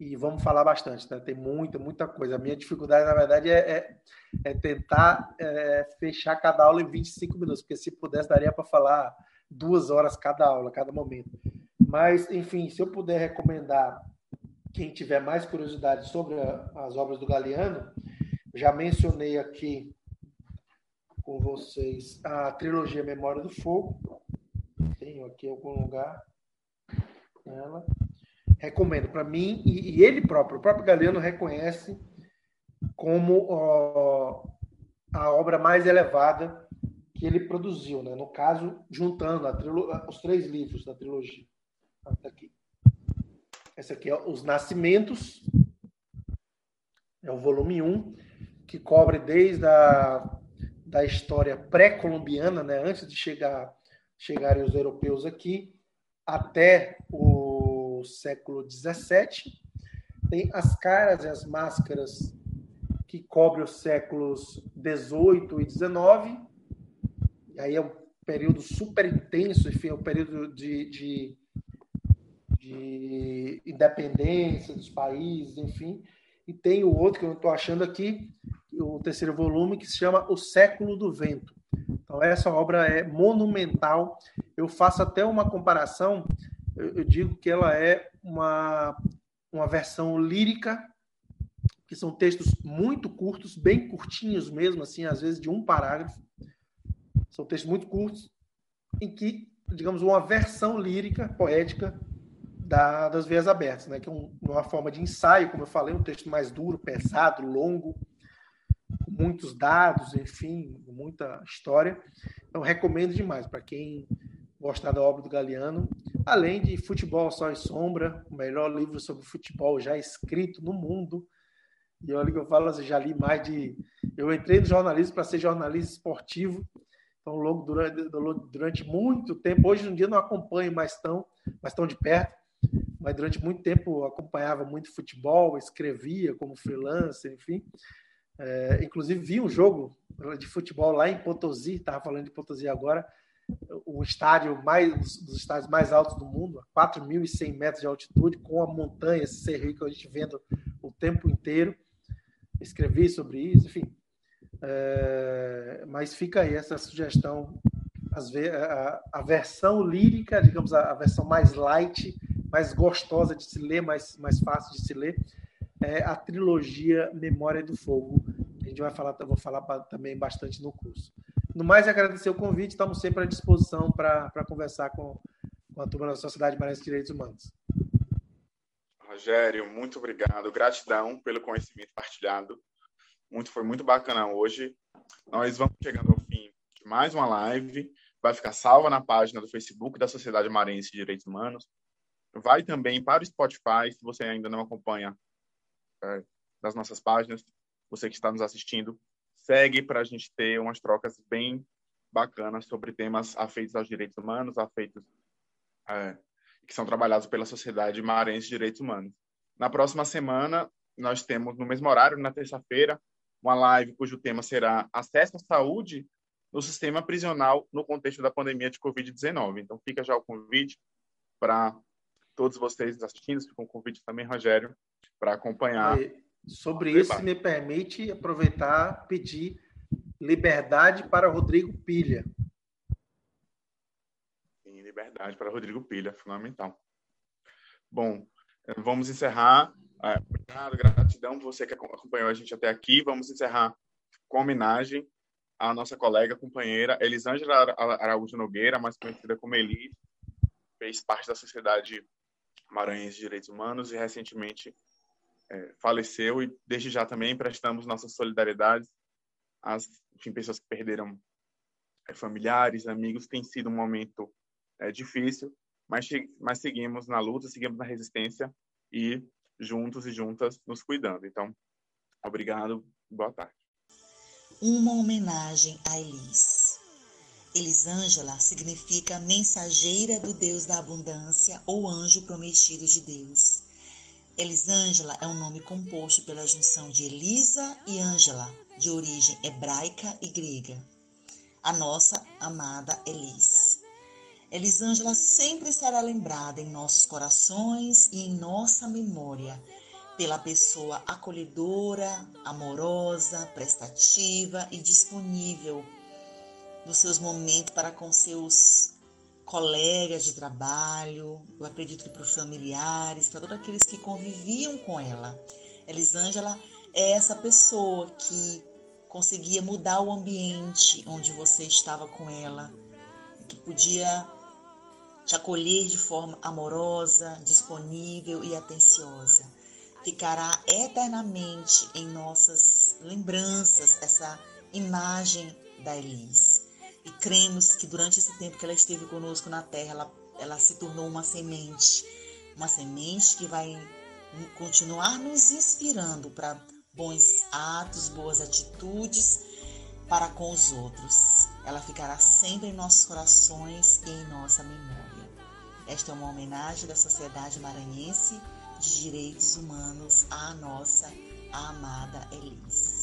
Speaker 2: e vamos falar bastante, né? Tem muita, muita coisa. A minha dificuldade, na verdade, é, é, é tentar é, fechar cada aula em 25 minutos, porque se pudesse, daria para falar duas horas cada aula, cada momento. Mas, enfim, se eu puder recomendar quem tiver mais curiosidade sobre a, as obras do Galeano, já mencionei aqui com vocês a trilogia Memória do Fogo. Tenho aqui em algum lugar ela. Recomendo para mim, e, e, ele próprio, o próprio Galeano reconhece como ó, a obra mais elevada que ele produziu, né? no caso, juntando os três livros da trilogia. Tá aqui. Esse aqui é Os Nascimentos, é o volume 1, que cobre desde a da história pré-colombiana, né, antes de chegar chegarem os europeus aqui, até o século 17. Tem as caras e as máscaras que cobrem os séculos 18 e 19. E aí é um período super intenso, enfim, é um período de, de de independência dos países, enfim. E tem o outro que eu estou achando aqui, o terceiro volume, que se chama O Século do Vento. Então, essa obra é monumental. Eu faço até uma comparação, eu, digo que ela é uma, uma versão lírica, que são textos muito curtos, bem curtinhos mesmo, assim, às vezes de um parágrafo. São textos muito curtos, em que, digamos, uma versão lírica, poética, da, das veias abertas, né? que é um, uma forma de ensaio, como eu falei, um texto mais duro, pesado, longo, muitos dados, enfim, muita história. Então, recomendo demais para quem gostar da obra do Galeano, além de Futebol, Sol e Sombra, o melhor livro sobre futebol já escrito no mundo. E olha que eu falo, assim, já li mais de. Eu entrei no jornalismo para ser jornalista esportivo, então, logo durante, durante muito tempo, hoje em dia não acompanho mais tão, mais tão de perto, mas durante muito tempo acompanhava muito futebol, escrevia como freelancer, enfim. É, inclusive, vi um jogo de futebol lá em Potosí, estava falando de Potosí agora, o estádio mais dos estádios mais altos do mundo, 4.100 metros de altitude, com a montanha, esse cerrito que a gente vendo o tempo inteiro. Escrevi sobre isso, enfim. É, mas fica aí essa sugestão, a, a, versão lírica, digamos, a, a, versão mais light, mais gostosa de se ler, mais, mais fácil de se ler, é a trilogia Memória do Fogo. A gente vai falar, vou falar também bastante no curso. No mais, agradecer o convite, estamos sempre à disposição para conversar com, com a turma da Sociedade Maranhense de Direitos Humanos.
Speaker 1: Rogério, muito obrigado. Gratidão pelo conhecimento partilhado. Muito, foi muito bacana hoje. Nós vamos chegando ao fim de mais uma live. Vai ficar salva na página do Facebook da Sociedade Maranhense de Direitos Humanos. Vai também para o Spotify, se você ainda não acompanha é, das nossas páginas, você que está nos assistindo, segue para a gente ter umas trocas bem bacanas sobre temas afeitos aos direitos humanos, afeitos é, que são trabalhados pela Sociedade Maranhense de Direitos Humanos. Na próxima semana, nós temos, no mesmo horário, na terça-feira, uma live cujo tema será acesso à saúde no sistema prisional no contexto da pandemia de Covid-19. Então, fica já o convite para todos vocês assistindo, fica um convite também, Rogério, para acompanhar.
Speaker 2: Sobre isso, me permite aproveitar pedir liberdade para Rodrigo Pilha.
Speaker 1: Sim, liberdade para Rodrigo Pilha, fundamental. Bom, vamos encerrar. É, obrigado, gratidão você que acompanhou a gente até aqui. Vamos encerrar com homenagem à nossa colega, companheira Elisângela Araújo Nogueira, mais conhecida como Eli, fez parte da Sociedade Maranhense de Direitos Humanos e recentemente é, faleceu e desde já também prestamos nossa solidariedade às enfim, pessoas que perderam é, familiares, amigos. Tem sido um momento é, difícil, mas, mas seguimos na luta, seguimos na resistência e juntos e juntas nos cuidando. Então, obrigado, boa tarde.
Speaker 3: Uma homenagem a Elis. Elisângela significa mensageira do Deus da abundância ou anjo prometido de Deus. Elisângela é um nome composto pela junção de Elisa e Ângela, de origem hebraica e grega. A nossa amada Elis. Elisângela sempre será lembrada em nossos corações e em nossa memória pela pessoa acolhedora, amorosa, prestativa e disponível nos seus momentos para com seus colegas de trabalho, eu acredito que para os familiares, para todos aqueles que conviviam com ela. Elisângela é essa pessoa que conseguia mudar o ambiente onde você estava com ela, que podia te acolher de forma amorosa, disponível e atenciosa. Ficará eternamente em nossas lembranças essa imagem da Elise. E cremos que durante esse tempo que ela esteve conosco na terra, ela, ela se tornou uma semente, uma semente que vai continuar nos inspirando para bons atos, boas atitudes para com os outros. Ela ficará sempre em nossos corações e em nossa memória. Esta é uma homenagem da Sociedade Maranhense de Direitos Humanos à nossa amada Elise.